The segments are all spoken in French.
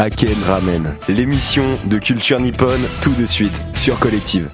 Aken Ramen, l'émission de culture nippone tout de suite sur Collective.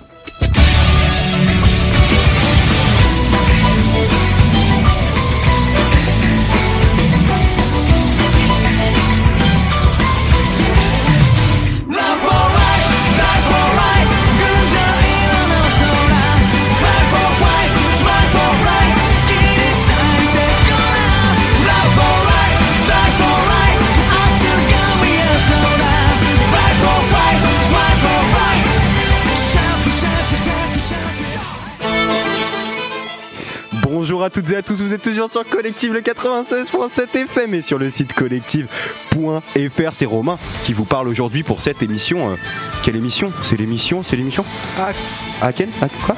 Toutes et à tous, vous êtes toujours sur Collective le 96.7 FM et sur le site collective.fr. C'est Romain qui vous parle aujourd'hui pour cette émission. Euh, quelle émission? C'est l'émission C'est l'émission? Ah, Aken Ah, Quoi?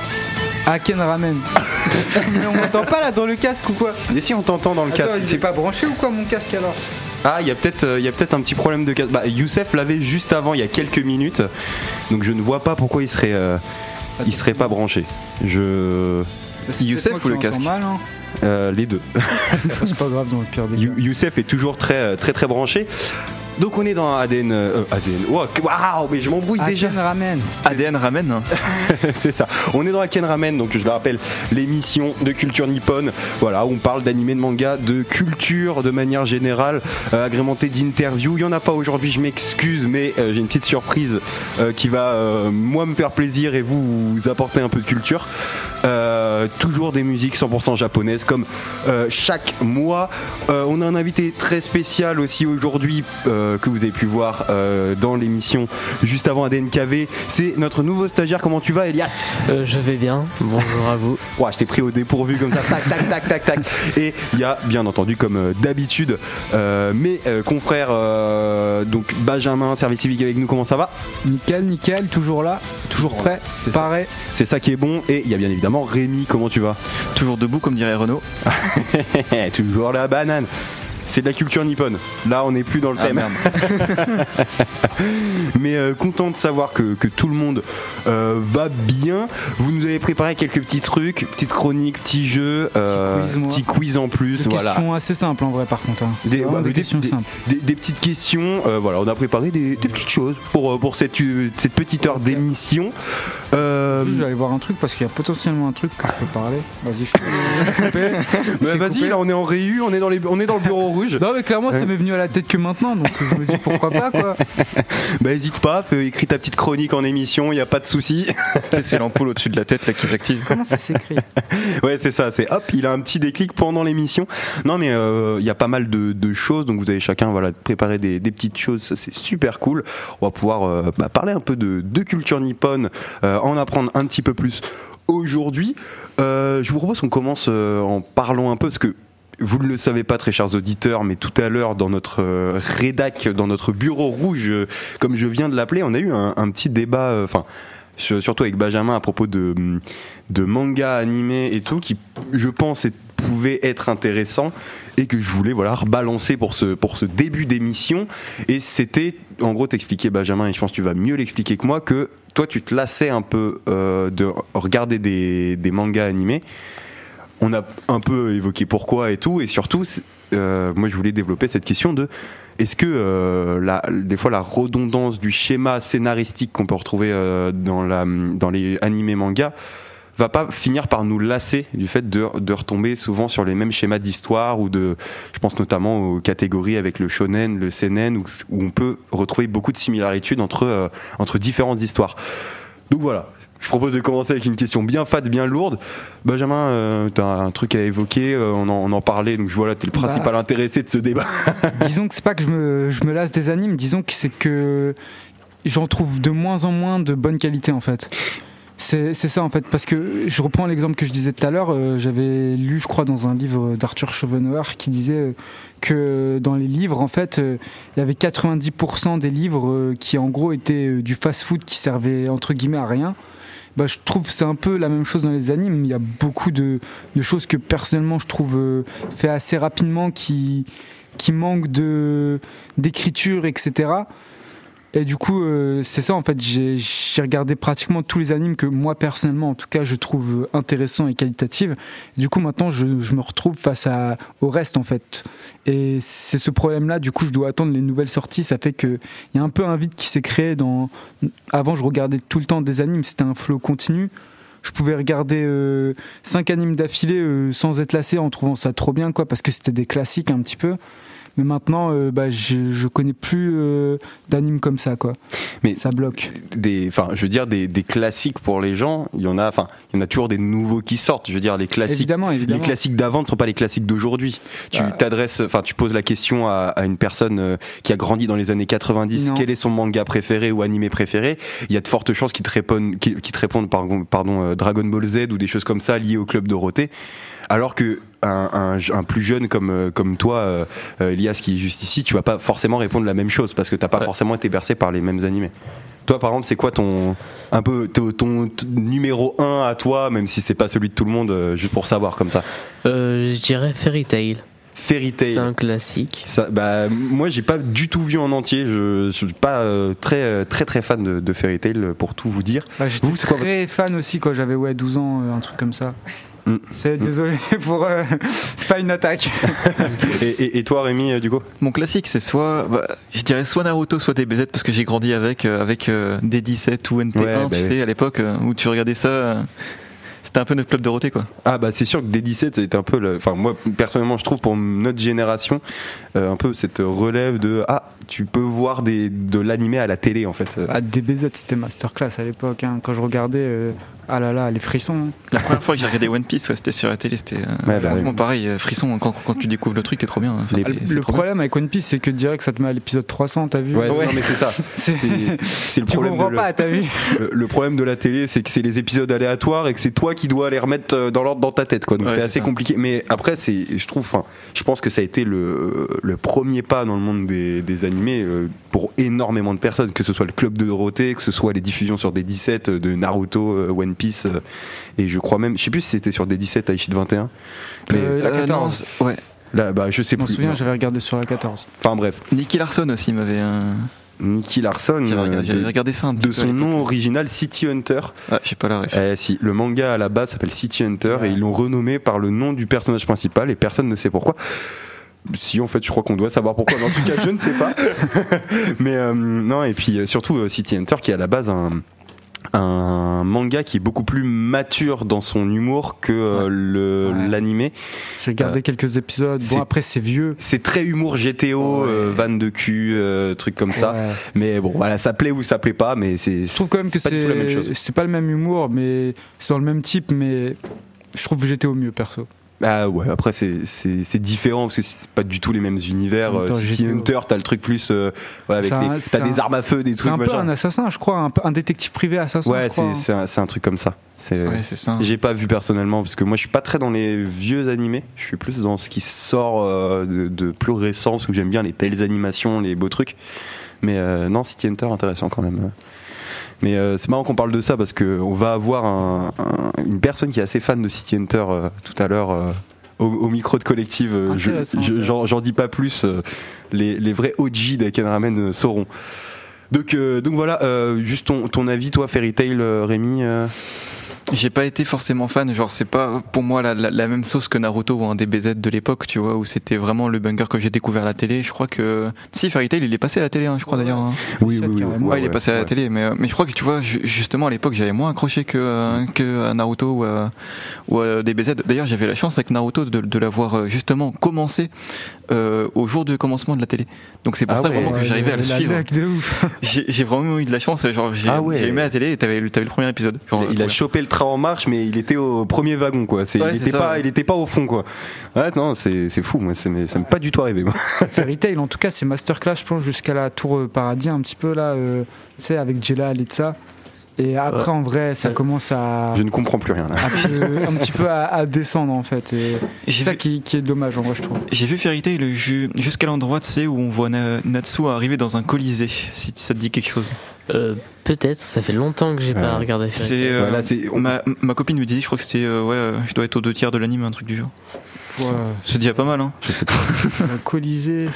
Aken Ramen. Mais on m'entend pas là dans le casque ou quoi? Et si on t'entend dans le Attends, casque il est pas branché ou quoi mon casque alors? Ah, il y a peut-être euh, peut-être un petit problème de casque. Bah, Youssef l'avait juste avant, il y a quelques minutes. Donc je ne vois pas pourquoi il serait, euh, il serait pas branché. Je. C'est Youssef ou le casque? mal, hein. Euh, les deux. C'est pas grave dans le pire des cas. You- Youssef est toujours très très très branché. Donc on est dans ADN. euh, ADN. Wow, Waouh, mais je m'embrouille déjà. Aken Ramen. ADN ramène. hein. c'est ça. On est dans la Ken Ramen, donc je le rappelle, l'émission de culture nippone. Voilà, où on parle d'animé, de manga, de culture de manière générale, euh, agrémentée d'interviews. Il y en a pas aujourd'hui, je m'excuse, mais euh, j'ai une petite surprise euh, qui va euh, moi me faire plaisir et vous, vous apporter un peu de culture. Euh, toujours des musiques 100% japonaises comme euh, chaque mois. Euh, on a un invité très spécial aussi aujourd'hui euh, que vous avez pu voir euh, dans l'émission juste avant ADNKV. C'est notre nouveau stagiaire. Comment tu vas, Elias? Euh, je vais bien, bonjour à vous. Ouais, je t'ai pris au dépourvu comme ça, tac, tac, tac, tac, tac. Et il y a bien entendu, comme d'habitude, euh, mes euh, confrères, euh, donc Benjamin, service civique avec nous. Comment ça va? Nickel, nickel, toujours là, toujours prêt, C'est pareil. C'est ça qui est bon. Et il y a bien évidemment Rémi. Comment tu vas? Toujours debout, comme dirait Renault. Toujours la banane. C'est de la culture nippone. Là, on n'est plus dans le Ah thème. merde. Mais euh, content de savoir que, que tout le monde euh, va bien. Vous nous avez préparé quelques petits trucs, petites chroniques, petits jeux, euh, quiz, moi. petits quiz en plus. Des voilà. questions assez simples en vrai par contre. hein. Des, vraiment ouais, des des- questions des- simples. des- petites questions. voilà, on a préparé des, petites choses pour, pour cette, cette petite heure d'émission. Je vais aller voir un truc parce qu'il y a potentiellement un truc que je peux parler. Vas-y, je peux bah, Vas-y, là on est en réu, on est dans, les, on est dans le bureau rouge. Non mais clairement ça m'est venu à la tête que maintenant donc je me dis pourquoi pas quoi. Bah hésite pas, fais, écris ta petite chronique en émission, il y a pas de souci. Tu sais, c'est l'ampoule au-dessus de la tête là qui s'active. Comment ça s'écrit? Ouais, c'est ça, c'est hop, il a un petit déclic pendant l'émission. Non, mais euh, il y a pas mal de, de choses, donc vous avez chacun voilà, préparé des, des petites choses, ça c'est super cool. On va pouvoir euh, bah, parler un peu de, de culture nippone, euh, en apprendre un petit peu plus aujourd'hui. Euh, je vous propose qu'on commence euh, en parlant un peu, parce que vous ne le savez pas, très chers auditeurs, mais tout à l'heure, dans notre euh, rédac, dans notre bureau rouge, euh, comme je viens de l'appeler, on a eu un, petit débat, euh, enfin, sur- surtout avec Benjamin à propos de, de manga animés et tout, qui, je pense, est- pouvait être intéressant et que je voulais voilà rebalancer pour ce pour ce début d'émission. Et c'était en gros t'expliquer Benjamin et je pense que tu vas mieux l'expliquer que moi que toi tu te lassais un peu de regarder des mangas animés on a un peu évoqué pourquoi et tout, et surtout, euh, moi je voulais développer cette question de est-ce que euh, la, des fois la redondance du schéma scénaristique qu'on peut retrouver euh, dans, la, dans les animés mangas va pas finir par nous lasser du fait de, de retomber souvent sur les mêmes schémas d'histoire ou de, je pense notamment aux catégories avec le shonen, le seinen, où, où on peut retrouver beaucoup de similarités entre, euh, entre différentes histoires. Donc voilà, je propose de commencer avec une question bien fat, bien lourde. Benjamin, euh, tu as un truc à évoquer, euh, on, en, on en parlait, donc je vois là, tu es le Bah. principal intéressé de ce débat. disons que c'est pas que je me, je me lasse des animes, disons que c'est que j'en trouve de moins en moins de bonne qualité en fait. C'est ça en fait, parce que je reprends l'exemple que je disais tout à l'heure, euh, j'avais lu je crois dans un livre d'Arthur Schopenhauer qui disait euh, que dans les livres en fait, euh, il y avait 90% des livres euh, qui en gros étaient du fast-food qui servait entre guillemets à rien. Bah, je trouve c'est un peu la même chose dans les animes. Il y a beaucoup de, choses que personnellement je trouve euh, fait assez rapidement qui, qui manquent d'écriture, etc. Et du coup, euh, c'est ça en fait. J'ai regardé pratiquement tous les animes que moi personnellement, en tout cas, je trouve intéressants et qualitatifs. Du coup, maintenant, je, je me retrouve face à, au reste en fait. Et c'est ce problème-là. Du coup, je dois attendre les nouvelles sorties. Ça fait que il y a un peu un vide qui s'est créé dans. Avant, je regardais tout le temps des animes. C'était un flow continu. Je pouvais regarder euh, cinq animes d'affilée euh, sans être lassé en trouvant ça trop bien, quoi, parce que c'était des classiques un petit peu. Mais maintenant, euh, bah, je, je connais plus euh, d'animes comme ça, quoi. Mais Ça bloque. des, enfin, je veux dire des, des classiques pour les gens. Il y en a, enfin, il y en a toujours des nouveaux qui sortent. Je veux dire les classiques. Évidemment, évidemment. Les classiques d'avant ne sont pas les classiques d'aujourd'hui. Tu Bah. t'adresses, enfin, tu poses la question à, à une personne euh, qui a grandi dans les années 90. Non. Quel est son manga préféré ou animé préféré? Il y a de fortes chances qu'ils te répondent, qu'ils qu'ils te répondent, pardon, pardon, euh, Dragon Ball Z ou des choses comme ça liées au club Dorothée. Alors que un, un- un plus jeune comme euh, comme toi, euh, euh, Elias, qui est juste ici, tu vas pas forcément répondre la même chose parce que t'as pas Ouais. forcément été bercé par les mêmes animés. Toi, par exemple, c'est quoi ton un peu ton, ton numéro 1 à toi, même si c'est pas celui de tout le monde, euh, juste pour savoir comme ça? Euh, je dirais Fairy Tail. Fairy Tail. C'est un classique. Ça, bah, moi, j'ai pas du tout vu en entier. Je, je suis pas euh, très, très, très fan de, de Fairy Tail, pour tout vous dire. Bah, J'étais très fan aussi quand j'avais ouais, 12 ans, euh, un truc comme ça. Mm. C'est désolé pour. euh, c'est pas une attaque. Et, et, et toi, Rémi, euh, du coup? Mon classique, c'est soit, bah, je dirais soit Naruto, soit DBZ, parce que j'ai grandi avec, euh, avec euh, D17 ou NT1, Ouais, bah tu oui. sais, à l'époque, où tu regardais ça. c'était un peu notre club Dorothée, quoi. Ah bah c'est sûr que D17 c'était un peu le... enfin moi personnellement je trouve pour notre génération euh, un peu cette relève de ah tu peux voir des de l'animé à la télé en fait. Ah, DBZ, c'était masterclass à l'époque. hein. Quand je regardais, euh, ah là là, les frissons. La première fois que j'ai regardé One Piece, ouais, c'était sur la télé, c'était euh, Ouais, bah franchement oui. pareil, euh, frisson, quand, quand tu découvres le truc, t'es trop bien. Enfin, Les- c'est- c'est le trop bien. problème avec One Piece, c'est que direct, ça te met à l'épisode 300, t'as vu Ouais, Ouais. non mais c'est ça. C'est- le Tu problème comprends de pas, t'as vu le, le problème de la télé c'est que c'est les épisodes aléatoires et que c'est toi qui dois les remettre euh, dans l'ordre dans ta tête quoi. Donc Ouais, c'est c'est assez ça. compliqué mais après c'est je trouve enfin je pense que ça a été le le premier pas dans le monde des, des animés pour énormément de personnes que ce soit le club de Dorothée, que ce soit les diffusions sur des 17 de Naruto, One Piece euh, et je crois même je sais plus si c'était sur des 17 Aishid 21 mais Euh, la Euh, 14. non, c'est- ouais. là bah je sais Je m'en souviens, j'avais regardé sur la 14. Enfin bref, Nicky Larson aussi m'avait. euh, Nicky Larson J'avais euh, regardé, de, regardé ça un petit de peu à son nom original City Hunter Ah, j'ai pas la ref. Eh, si, le manga à la base s'appelle City Hunter et ils l'ont renommé par le nom du personnage principal et personne ne sait pourquoi. Si en fait je crois qu'on doit savoir pourquoi, mais en tout cas je ne sais pas. mais euh, non et puis euh, surtout euh, City Hunter qui est à la base un un manga qui est beaucoup plus mature dans son humour que euh, Ouais. le Ouais. l'animé. J'ai regardé quelques épisodes. Bon, après, c'est vieux. C'est très humour GTO, Ouais. euh, vanne de cul, euh, trucs comme ça. Ouais. Mais bon, voilà, ça plaît ou ça plaît pas, mais c'est. Je trouve quand même que pas du tout la même c'est chose. c'est pas le même humour, mais c'est dans le même type, mais je trouve au mieux perso. Ah ouais, après c'est c'est c'est différent parce que c'est pas du tout les mêmes univers. Euh, City. Hunter, t'as le truc plus euh, ouais, avec C'est un- les- c'est t'as des un- armes à feu, des C'est trucs un peu un assassin, je crois, un, détective privé assassin. Ouais, c'est hein. c'est un, c'est un truc comme ça. C'est Ouais, c'est ça. j'ai pas vu personnellement parce que moi je suis pas très dans les vieux animés. Je suis plus dans ce qui sort euh, de, de plus récent parce que j'aime bien les belles animations, les beaux trucs. Mais euh, non, City Hunter intéressant quand même. Mais euh, c'est marrant qu'on parle de ça parce que on va avoir un- un- une personne qui est assez fan de City Hunter euh, tout à l'heure. euh, au, au micro de collective, euh, j'en dis pas plus. euh, les, les vrais OG d'Aken Ramen euh, sauront. Donc, euh, donc voilà, euh, juste ton, ton avis, toi, Fairy Tail, euh, Rémi. J'ai pas été forcément fan, genre c'est pas pour moi la, la, la même sauce que Naruto ou un DBZ de l'époque, tu vois, où c'était vraiment le banger que j'ai découvert à la télé. Je crois que si Fairy Tail il est passé à la télé, hein, je crois d'ailleurs. hein. Oui, oui, oui, carrément. Ouais, il est passé à la télé, mais, euh, mais je crois que tu vois, ju- justement à l'époque j'avais moins accroché que, euh, que à Naruto ou à, ou à DBZ. D'ailleurs j'avais la chance avec Naruto de, de l'avoir euh, justement commencé euh, au jour du commencement de la télé. Donc c'est pour Ah ça ouais, vraiment que j'arrivais à le suivre. blague de ouf. J'ai j'ai vraiment eu de la chance, genre j'ai Ah ouais. j'ai aimé la télé et t'avais le- t'avais le premier épisode. Genre, il a chopé le train en marche, mais il était au premier wagon, quoi. C'est, Ouais, il était ça, pas, ouais. il était pas au fond, quoi. Ouais, non, c'est, c'est fou, moi. Ça m'est, pas du tout arrivé, moi. Fairy Tail, en tout cas, c'est masterclass, je pense, jusqu'à la tour euh, paradis, un petit peu là, euh, tu sais, avec Jella et ça. Et après, en vrai, ça commence à. Je ne comprends plus rien. là. un petit peu à, à descendre en fait. Et c'est ça vu- qui, qui est dommage en vrai, je trouve. J'ai vu Fairy Tail ju- jusqu'à l'endroit, tu sais, où on voit Na- Natsu arriver dans un colisée, si ça te dit quelque chose. Euh, Peut-être, ça fait longtemps que j'ai Ouais. pas regardé Fairy C'est Tail. euh, Voilà, c'est- on- ma, ma copine me disait, je crois que c'était, euh, ouais, je dois être aux deux tiers de l'anime, un truc du genre. Ouais, C'est déjà pas mal, hein. Je sais pas. un Colisée.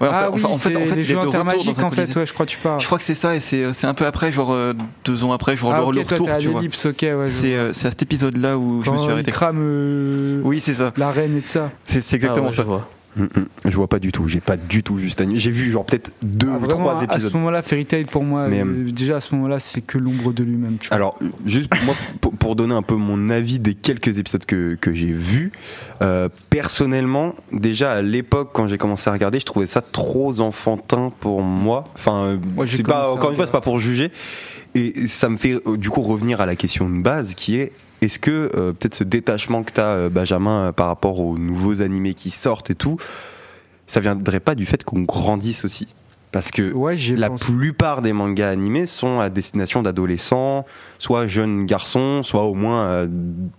Ouais, ah enfin, oui, en fait, c'est en fait, les jeux intermagiques en ouais, je crois que tu parles. Je crois que c'est ça, et c'est c'est un peu après, genre euh, deux ans après, genre ah, le, retour, tu vois. ouais. C'est euh, à cet épisode-là où je me suis il arrêté. crame euh, Oui, c'est ça. la reine et de ça. C'est c'est exactement Ah ouais, ça. Je vois. Mm, mm. Je vois pas du tout. J'ai pas du tout vu cet anime. J'ai vu genre peut-être deux Ah, ou vraiment, trois à- à ce épisodes. moment-là, Fairy Tail pour moi, Mais, euh, déjà à ce moment-là, c'est que l'ombre de lui-même. Alors, juste moi, pour, pour donner un peu mon avis des quelques épisodes que, que j'ai vus, euh, personnellement, déjà à l'époque, quand j'ai commencé à regarder, je trouvais ça trop enfantin pour moi. Enfin, euh, Moi, c'est pas, encore une fois, c'est pas pour juger. Et ça me fait euh, du coup revenir à la question de base qui est est-ce que euh, peut-être ce détachement que tu as, Benjamin, euh, par rapport aux nouveaux animés qui sortent et tout, ça viendrait pas du fait qu'on grandisse aussi? Parce que ouais, la pensé. plupart des mangas animés sont à destination d'adolescents, soit jeunes garçons, soit au moins euh,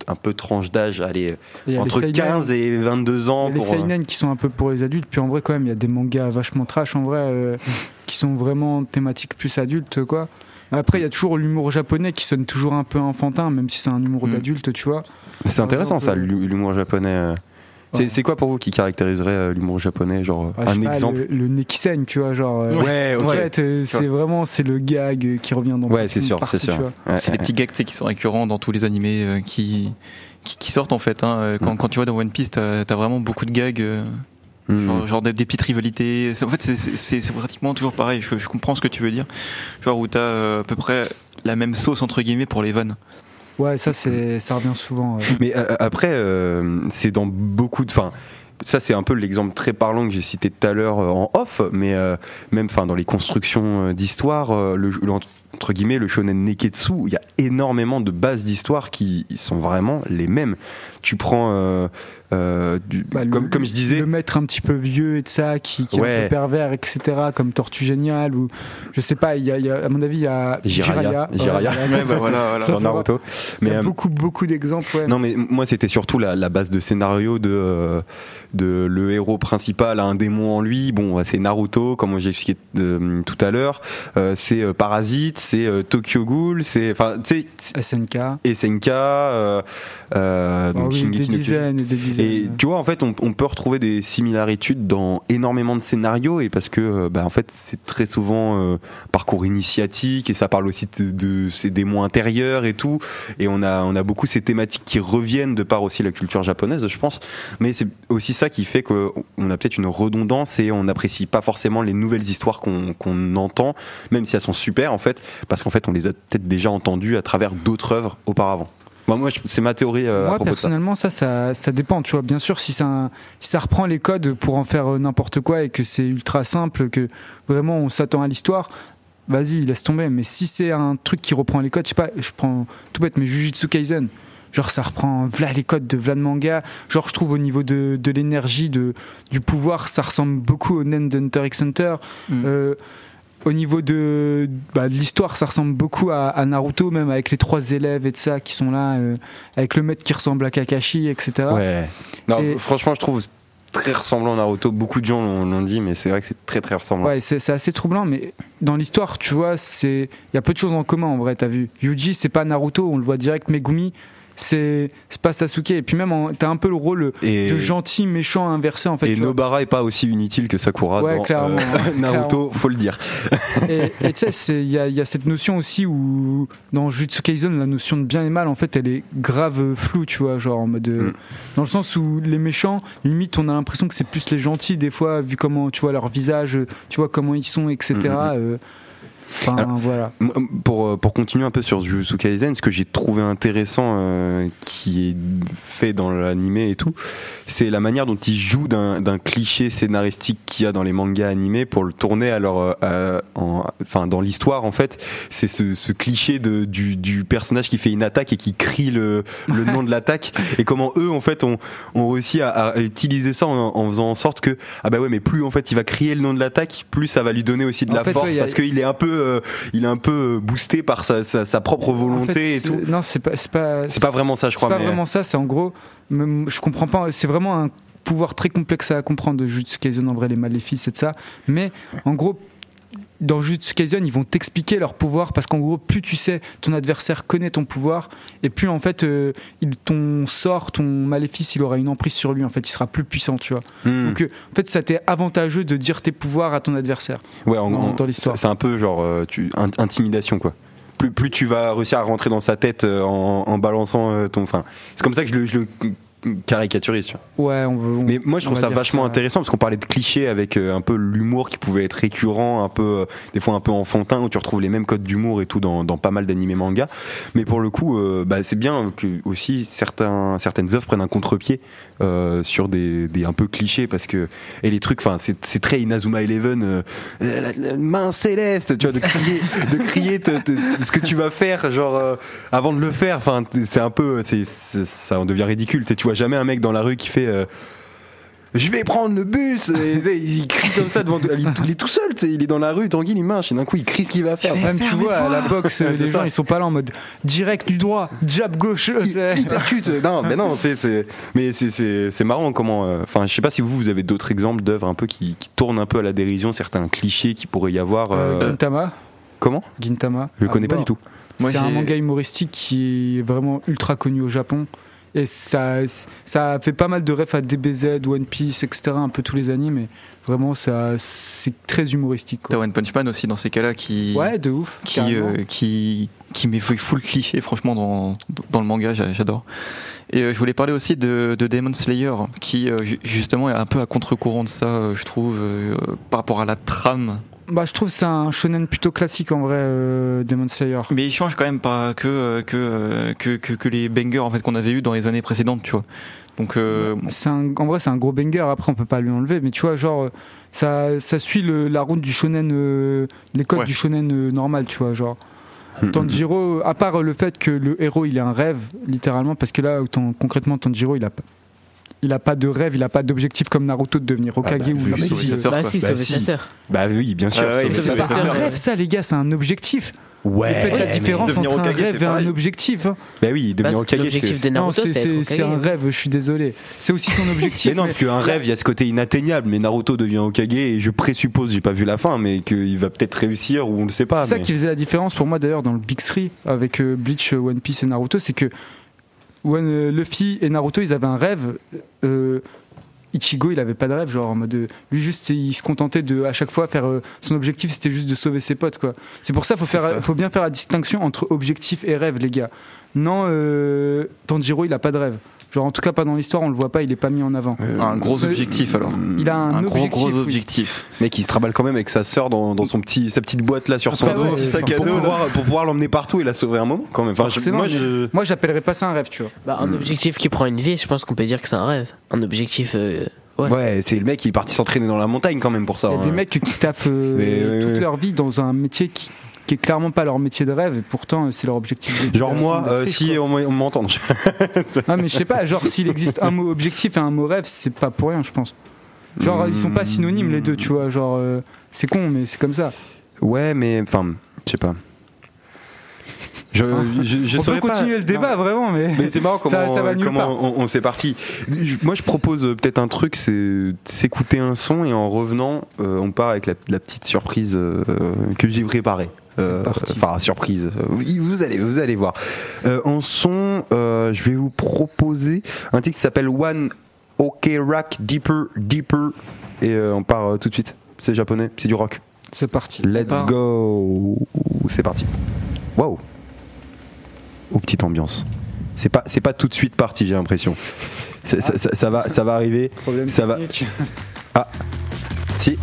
un peu tranche d'âge, allez, entre les seinen, 15 et 22 il y ans. a les Pour, euh, seinen qui sont un peu pour les adultes, puis en vrai quand même, il y a des mangas vachement trash en vrai, euh, qui sont vraiment thématiques plus adultes quoi. Après, il y a toujours l'humour japonais qui sonne toujours un peu enfantin, même si c'est un humour Mm. d'adulte, tu vois. c'est intéressant ça, l'humour japonais. euh. C'est- Ouais. Quoi pour vous qui caractériserait euh, l'humour japonais Genre Ouais, un pas, exemple le, le nez qui saigne, tu vois, genre. euh, Ouais, euh, vois. c'est vraiment c'est le gag qui revient dans Ouais, c'est sûr, c'est sûr. Ouais, C'est des ouais. petits gags qui sont récurrents dans tous les animés euh, qui, qui, qui sortent en fait. hein. Quand, Mm. quand tu vois dans One Piece, t'as as vraiment beaucoup de gags, euh, Genre, genre des, des petites rivalités. C'est- En fait, c'est- c'est c'est- c'est pratiquement toujours pareil. Je, je comprends ce que tu veux dire. Genre où t'as euh, à peu près la même sauce entre guillemets pour les vannes. Ouais, ça c'est ça revient souvent. ouais. Mais euh, après, euh, c'est dans beaucoup de. Enfin, ça c'est un peu l'exemple très parlant que j'ai cité tout à l'heure euh, en off, mais euh, même, enfin, dans les constructions euh, d'histoire, euh, le, le- entre guillemets, le shonen neketsu, il y a énormément de bases d'histoire qui sont vraiment les mêmes. Tu prends, euh, euh, du- Bah, le- comme, je disais, le maître un petit peu vieux et de ça, qui, qui est un peu pervers, etc., comme Tortue Géniale, ou je sais pas, il y a, y a- à mon avis, il y a voilà. Ouais, bah voilà, voilà. Ça dans Naruto. Il y a euh, beaucoup, beaucoup d'exemples, ouais. Non mais moi c'était surtout la, la base de scénario de euh, de le héros principal a un démon en lui. Bon c'est Naruto comme j'ai expliqué euh, tout à l'heure. Euh, c'est euh, Parasite, c'est euh, Tokyo Ghoul, c'est enfin tu sais SNK. SNK, euh, euh, donc oui, Shingeki des dizaines et des dizaines. Et tu vois, en fait, on, on peut retrouver des similarités dans énormément de scénarios, et parce que, euh, bah, en fait, c'est très souvent euh, parcours initiatique, et ça parle aussi de, de ces démons intérieurs et tout. Et on a, on a beaucoup ces thématiques qui reviennent de par aussi la culture japonaise, je pense. Mais c'est aussi ça qui fait qu'on a peut-être une redondance et on n'apprécie pas forcément les nouvelles histoires qu'on qu'on entend, même si elles sont super, en fait, parce qu'en fait, on les a peut-être déjà entendues à travers d'autres œuvres auparavant. Bon, moi, je- c'est ma théorie euh, à Moi, propos de ça. personnellement, ça, ça, ça dépend, tu vois. Bien sûr, si ça, si ça reprend les codes pour en faire euh, n'importe quoi et que c'est ultra simple, que vraiment on s'attend à l'histoire, vas-y, laisse tomber. Mais si c'est un truc qui reprend les codes, je sais pas, je prends tout bête, mais Jujutsu Kaisen. Genre, ça reprend v'là les codes de Vlad Manga. Genre, je trouve au niveau de, de l'énergie, de, du pouvoir, ça ressemble beaucoup au Nen d'Hunter x Hunter. Mm. Euh, au niveau de, bah, de l'histoire, ça ressemble beaucoup à, à Naruto, même avec les trois élèves et de ça qui sont là, euh, avec le maître qui ressemble à Kakashi, etc. Ouais. Non, Et- f- franchement, je trouve très ressemblant à Naruto. Beaucoup de gens l'ont dit, mais c'est vrai que c'est très très ressemblant. Ouais, c'est c'est assez troublant, mais dans l'histoire, tu vois, c'est il y a peu de choses en commun en vrai. T'as vu, Yuji, c'est pas Naruto, on le voit direct. Megumi, c'est pas Sasuke. Et puis même, t'as un peu le rôle Et, de gentil, méchant inversé en fait. et. Nobara est pas aussi inutile que Sakura Ouais, dans clairement, euh, Naruto, clairement. faut le dire. Et tu sais, il y a, il y a cette notion aussi où dans Jujutsu Kaisen, la notion de bien et mal, en fait, elle est grave euh, floue, tu vois, genre en mode euh, Mm. dans le sens où les méchants, limite, on a l'impression que c'est plus les gentils des fois, vu comment tu vois leur visage, euh, tu vois comment ils sont, etc. Mm, euh, Enfin, Alors, voilà. Pour, euh, pour continuer un peu sur Jujutsu Kaisen, ce que j'ai trouvé intéressant euh, qui est fait dans l'animé et tout, c'est la manière dont ils jouent d'un cliché scénaristique qu'il y a dans les mangas animés pour le tourner alors euh, euh, en, enfin dans l'histoire en fait c'est ce, ce cliché de, du, du personnage qui fait une attaque et qui crie le, le nom de l'attaque et comment eux en fait ont, ont réussi à, à utiliser ça en, en faisant en sorte que ah bah ouais mais plus en fait il va crier le nom de l'attaque plus ça va lui donner aussi de En la fait, force ouais, a- parce qu'il est un peu euh, il est un peu boosté par sa, sa, sa propre volonté En fait, et c'est- tout Non, c'est pas, c'est pas, c'est pas vraiment ça je c'est crois pas mais vraiment ça. C'est en gros, je comprends pas. C'est vraiment un pouvoir très complexe à comprendre de Jujutsu Kaisen en vrai, les maléfices et de ça. Mais en gros, dans Kaisen, ils vont t'expliquer leur pouvoir parce qu'en gros, plus tu sais, ton adversaire connaît ton pouvoir et plus en fait, euh, il, ton sort, ton maléfice, il aura une emprise sur lui. En fait, il sera plus puissant, tu vois. Hmm. Donc, euh, en fait, ça t'est avantageux de dire tes pouvoirs à ton adversaire. Ouais, en, en- dans l'histoire. C'est un peu genre euh, tu, in- intimidation quoi. Plus, plus tu vas réussir à rentrer dans sa tête en, en balançant ton. Enfin, c'est comme ça que je le, je le caricaturise. Tu vois. Ouais, on, veut- on- Mais moi, je trouve ça vachement intéressant parce qu'on parlait de clichés avec euh, un peu l'humour qui pouvait être récurrent, un peu euh, des fois un peu enfantin où tu retrouves les mêmes codes d'humour et tout dans, dans pas mal d'animés manga. Mais pour le coup, euh, bah, c'est bien que aussi certains certaines œuvres prennent un contre-pied sur des, des un peu clichés parce que et les trucs, enfin c'est très Inazuma Eleven, la, la main céleste, tu vois, de crier de crier te- te- ce que tu vas faire genre avant de le faire. Enfin c'est un peu c'est ça en devient ridicule. Tu vois jamais un mec dans la rue qui fait euh, je vais prendre le bus et, il crie comme ça devant il, il est tout seul il est dans la rue tranquille il marche et d'un coup il crie ce qu'il va faire Même tu vois, à la boxe, Ouais, les gens ça. ils sont pas là en mode direct du droit, jab gauche. euh, c'est- hypercute non mais non c'est mais c'est marrant comment euh, enfin je sais pas si vous vous avez d'autres exemples d'œuvres un peu qui, qui tournent un peu à la dérision certains clichés qui pourrait y avoir Euh, euh, Gintama, comment? Gintama. je à connais pas du tout c'est un manga humoristique qui est vraiment ultra connu au Japon. Et ça, ça fait pas mal de refs à DBZ, One Piece, etc. Un peu tous les animes. Mais vraiment, ça, c'est très humoristique. T'as. One Punch Man aussi dans ces cas-là qui. Ouais, de ouf. qui, euh, qui, qui met full cliché, franchement, dans, dans le manga, j'a- j'adore. Et euh, je voulais parler aussi de, de Demon Slayer, qui euh, ju- justement est un peu à contre-courant de ça, je trouve, par rapport à la trame. Bah, je trouve que c'est un shonen plutôt classique en vrai, euh, Demon Slayer. Mais il change quand même pas que, euh, que, euh, que, que, que les bangers en fait, qu'on avait eu dans les années précédentes, tu vois. Donc, euh, C'est un, en vrai, c'est un gros banger. Après, on peut pas lui enlever. Mais tu vois, genre, ça, ça suit le- la route du shonen, euh, les codes Ouais. du shonen euh, normal, tu vois. Genre, Mm, Tanjiro, à part le fait que le héros il a un rêve, littéralement, parce que là, concrètement, Tanjiro il a pas. Il a pas de rêve, il a pas d'objectif comme Naruto de devenir Hokage bah, ou le Messi, sauver sa sœur, Bah si, Bah, sauver si. sa sœur. bah oui bien sûr Ah ouais, c'est pas un rêve, ça, les gars, c'est un objectif. ouais Faites la différence entre un Hokage, rêve et un objectif. hein. bah oui Bah, devenir c'est Hokage L'objectif c'est de Non, Naruto, c'est- un rêve, je suis désolé. C'est aussi son objectif. Mais non, mais- parce qu'un rêve, il y a ce côté inatteignable. Mais Naruto devient Hokage et je présuppose, j'ai pas vu la fin, mais qu'il va peut-être réussir ou on ne sait pas. C'est ça qui faisait la différence pour moi d'ailleurs dans le Big Three avec euh, Bleach, euh, One Piece et Naruto, c'est que One, euh, Luffy et Naruto ils avaient un rêve. euh, Ichigo il avait pas de rêve, genre en mode euh, lui juste il se contentait de à chaque fois faire euh, son objectif c'était juste de sauver ses potes quoi. C'est pour ça faut C'est faire ça. faut bien faire la distinction entre objectif et rêve les gars. Non euh, Tanjiro il a pas de rêve. Genre en tout cas pas dans l'histoire on le voit pas il est pas mis en avant. Euh, un gros objectif alors. Il a un, Un gros, objectif. gros oui. objectif. Mec, il se travaille quand même avec sa sœur dans, dans son petit, sa petite boîte là sur son, Après, son ouais, petit sac à pour dos pouvoir- pouvoir- pour pouvoir l'emmener partout et la sauver un moment quand même. Enfin, je- moi, mais- je. Moi j'appellerais pas ça un rêve tu vois. Bah, un objectif qui prend une vie, je pense qu'on peut dire que c'est un rêve. Un objectif. euh, Ouais, Ouais. c'est le mec qui est parti s'entraîner dans la montagne quand même pour ça. Il y a hein. des mecs qui taffent euh, Mais, ouais, toute ouais. leur vie dans un métier qui, qui est clairement pas leur métier de rêve et pourtant euh, c'est leur objectif. de- Genre moi, euh, si on, m'entend. Ah mais je sais pas, genre s'il existe un mot objectif et un mot rêve, c'est pas pour rien je pense. Genre ils sont pas synonymes les deux, tu vois, genre euh, c'est con mais c'est comme ça. Ouais, mais enfin, je sais pas. Je, je, je On peut pas. continuer le débat vraiment mais, Mais c'est marrant comment, Ça- ça va comment on, on s'est parti. Moi, je propose peut-être un truc, c'est s'écouter un son et en revenant, euh, on part avec la, la petite surprise euh, que j'ai préparée. Parti. Enfin, surprise. Euh, Oui, vous allez, vous allez voir. Euh, en son, euh, je vais vous proposer un titre qui s'appelle One OK Rock Deeper Deeper et euh, on part euh, tout de suite. C'est japonais, c'est du rock. c'est parti. Let's go. C'est parti. Wow. Oh petite ambiance. C'est pas c'est pas tout de suite parti, j'ai l'impression. Ça, ça- ça- ça va ça va arriver. Problème Ça va. technique. Si.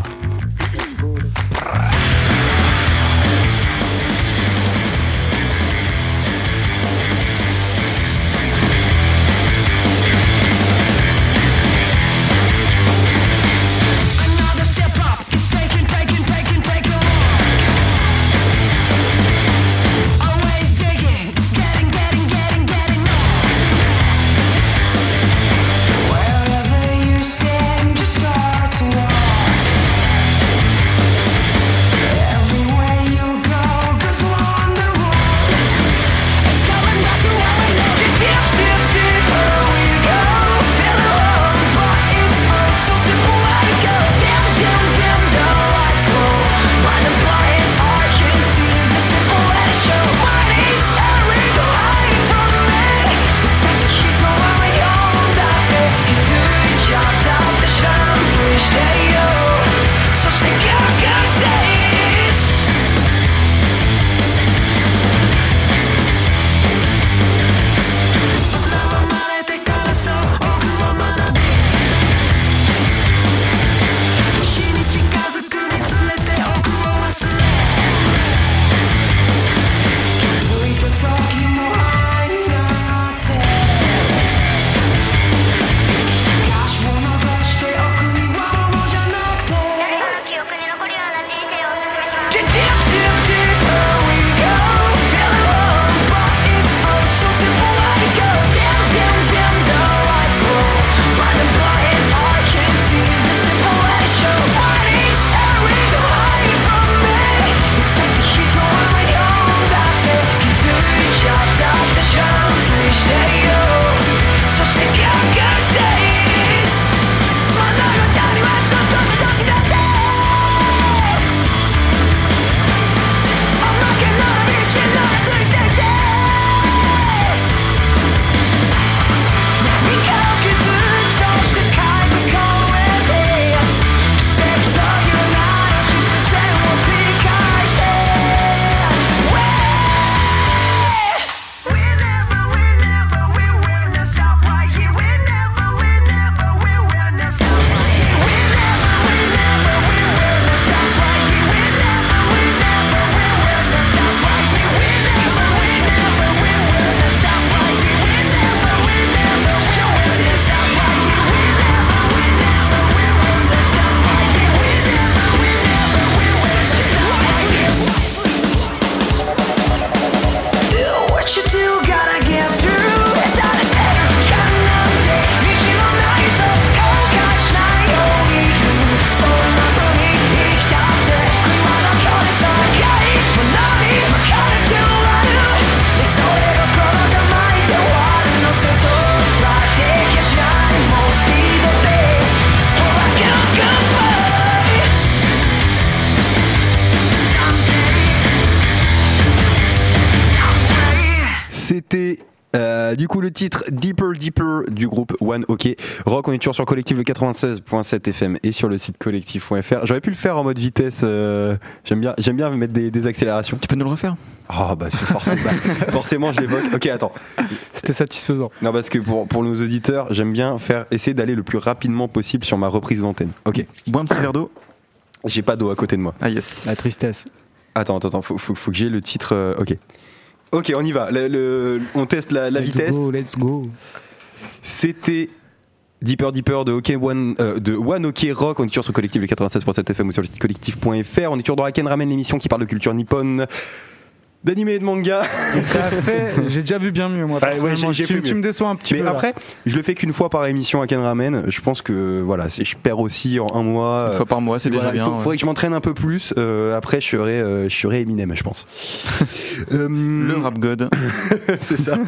One OK Rock. On est toujours sur Collectif le 96.7 FM et sur le site collectif.fr. J'aurais pu le faire en mode vitesse. euh, j'aime bien, j'aime bien mettre des, des accélérations. Tu peux nous le refaire? Oh bah c'est forcément, forcément je l'évoque. Ok attends. C'était satisfaisant. Non parce que pour pour nos auditeurs j'aime bien faire essayer d'aller le plus rapidement possible sur ma reprise d'antenne. Ok. Bois un petit verre d'eau. J'ai pas d'eau à côté de moi. Ah yes. La tristesse. Attends attends attends. Faut faut, faut que j'ai le titre. euh, ok. Ok on y va. Le- le- on teste la, la let's vitesse. go, let's go. C'était Deeper Deeper de, OK One, euh, de One OK Rock. On est toujours sur Collectif le 96.7 FM ou sur le site collectif.fr. On est toujours dans Haken Ramen, l'émission qui parle de culture nippone, d'anime et de manga. J'ai déjà vu bien mieux moi. Ouais, ouais, j'ai- j'ai tu, fait tu mieux. me déçois un petit Mais peu. là. après, je le fais qu'une fois par émission Haken Ramen. Je pense que voilà, je perds aussi en un mois. Une euh, fois par mois, c'est voilà, déjà il bien. ouais. faudrait que je m'entraîne un peu plus. Euh, après, je serai, euh, je serai Eminem, je pense. Euh, Le rap god. c'est ça.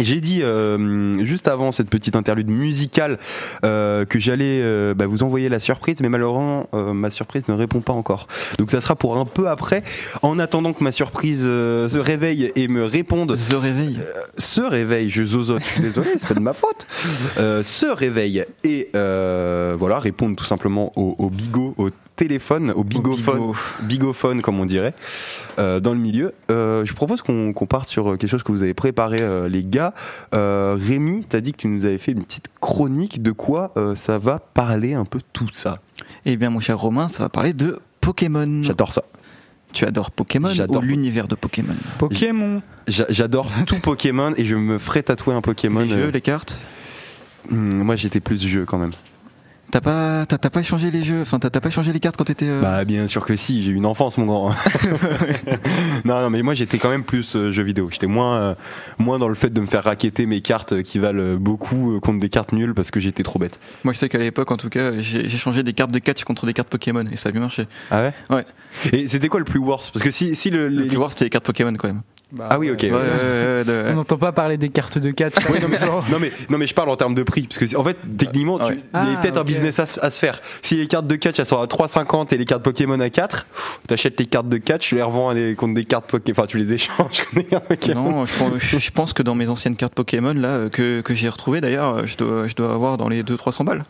J'ai dit euh, juste avant cette petite interlude musicale euh, que j'allais euh, bah, vous envoyer la surprise, mais malheureusement euh, ma surprise ne répond pas encore. Donc ça sera pour un peu après. En attendant que ma surprise euh, se réveille et me réponde, The réveil. se réveille, je zozote, je suis désolé, c'est pas de ma faute, euh, se réveille et euh, voilà répondre tout simplement au, au bigot, au téléphone, au bigophone, bigophone comme on dirait, euh, dans le milieu. Euh, je propose qu'on parte sur quelque chose que vous avez préparé, euh, les gars. Euh, Rémi, t'as dit que tu nous avais fait une petite chronique. De quoi euh, ça va parler un peu tout ça? Eh bien, mon cher Romain, ça va parler de Pokémon. J'adore ça. Tu adores Pokémon J'adore ou l'univers de Pokémon? Pokémon. J'a- J'adore tout Pokémon et je me ferai tatouer un Pokémon. Les jeux, euh, les cartes? Hmm, moi, j'étais plus jeu quand même. T'as pas, t'as, t'as pas échangé les jeux Enfin, t'as, t'as pas échangé les cartes quand t'étais. euh, Bah bien sûr que si, j'ai eu une enfance mon grand. non non mais moi j'étais quand même plus euh, jeu vidéo. J'étais moins euh, moins dans le fait de me faire raqueter mes cartes euh, qui valent beaucoup contre des cartes nulles parce que j'étais trop bête. Moi, je sais qu'à l'époque, en tout cas, j'ai, changé des cartes de catch contre des cartes Pokémon et ça a bien marché. Ah ouais? Ouais. Et c'était quoi le plus worst? Parce que si si le, Le les- plus voir, c'était les cartes Pokémon quand même. Bah, Ah oui, ok. Ouais, ouais. ouais, ouais, de- On n'entend pas parler des cartes de catch. Oui, non, mais, non, mais, non mais je parle en termes de prix parce que en fait techniquement tu- Ouais. il y a Ah, peut-être un business à, à se faire. Si les cartes de catch elles sont à 3,50 et les cartes Pokémon à 4, t'achètes tes cartes de catch, tu les revends à des- contre des cartes Pokémon, enfin tu les échanges contre des cartes Pokémon. Non, je pense, je pense que dans mes anciennes cartes Pokémon là euh, que, que j'ai retrouvées d'ailleurs, euh, je dois, je dois avoir dans les 200-300 balles.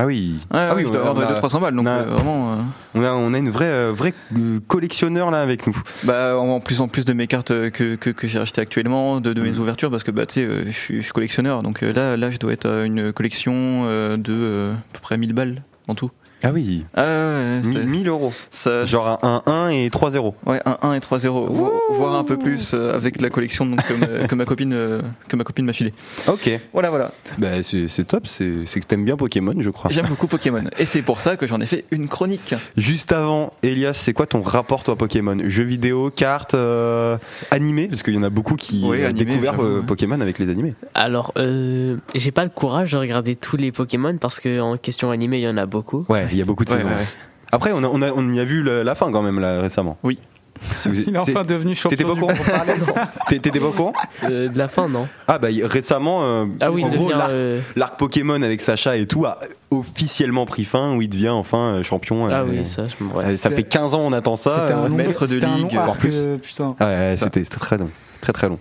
Ah oui. Ouais, ah oui, on a- 200-300 balles. Donc on a- euh, vraiment. euh, On a, on a une vraie, euh, vraie euh, collectionneur là avec nous. Bah, en plus, en plus de mes cartes que, que, que j'ai achetées actuellement, de, de Mm. mes ouvertures, parce que bah, tu sais, je suis, collectionneur, donc là, là, je dois être à une collection de à peu près 1000 balles en tout. Ah oui. Ah ouais, ouais, c'est- 1000 euros. ça, Genre un 1 et 3 0 ouais, un 1 et 3 0 vo- voire un peu plus euh, avec la collection donc, que, ma, que ma copine euh, que ma copine m'a filé. Ok. Voilà, voilà. Bah c'est top, c'est que t'aimes bien Pokémon, je crois. J'aime beaucoup Pokémon, et c'est pour ça que j'en ai fait une chronique. Juste avant, Elias, c'est quoi ton rapport toi Pokémon? Jeux vidéo, cartes, euh, animés? Parce qu'il y en a beaucoup qui Oui, ont découvert euh. Pokémon avec les animés. Alors, euh, j'ai pas le courage de regarder tous les Pokémon parce que en question animée, il y en a beaucoup. Ouais, il y a beaucoup de Ouais, saisons. ouais, ouais. Après, on, a, on, a- on y a vu le- la fin quand même là récemment. Oui. Il est enfin devenu champion. T'étais pas au du courant T'étais pas au courant Euh, de la fin, non Ah bah récemment, euh, Ah oui, en gros, l'arc euh, l'arc Pokémon avec Sacha et tout a officiellement pris fin où il devient enfin champion. Ah euh, oui, ça, je me ça, ça fait 15 ans on attend ça. C'était un euh, maître de c'était un long ligue, arc, voire plus. euh, putain. ouais, c'était très long, très très long.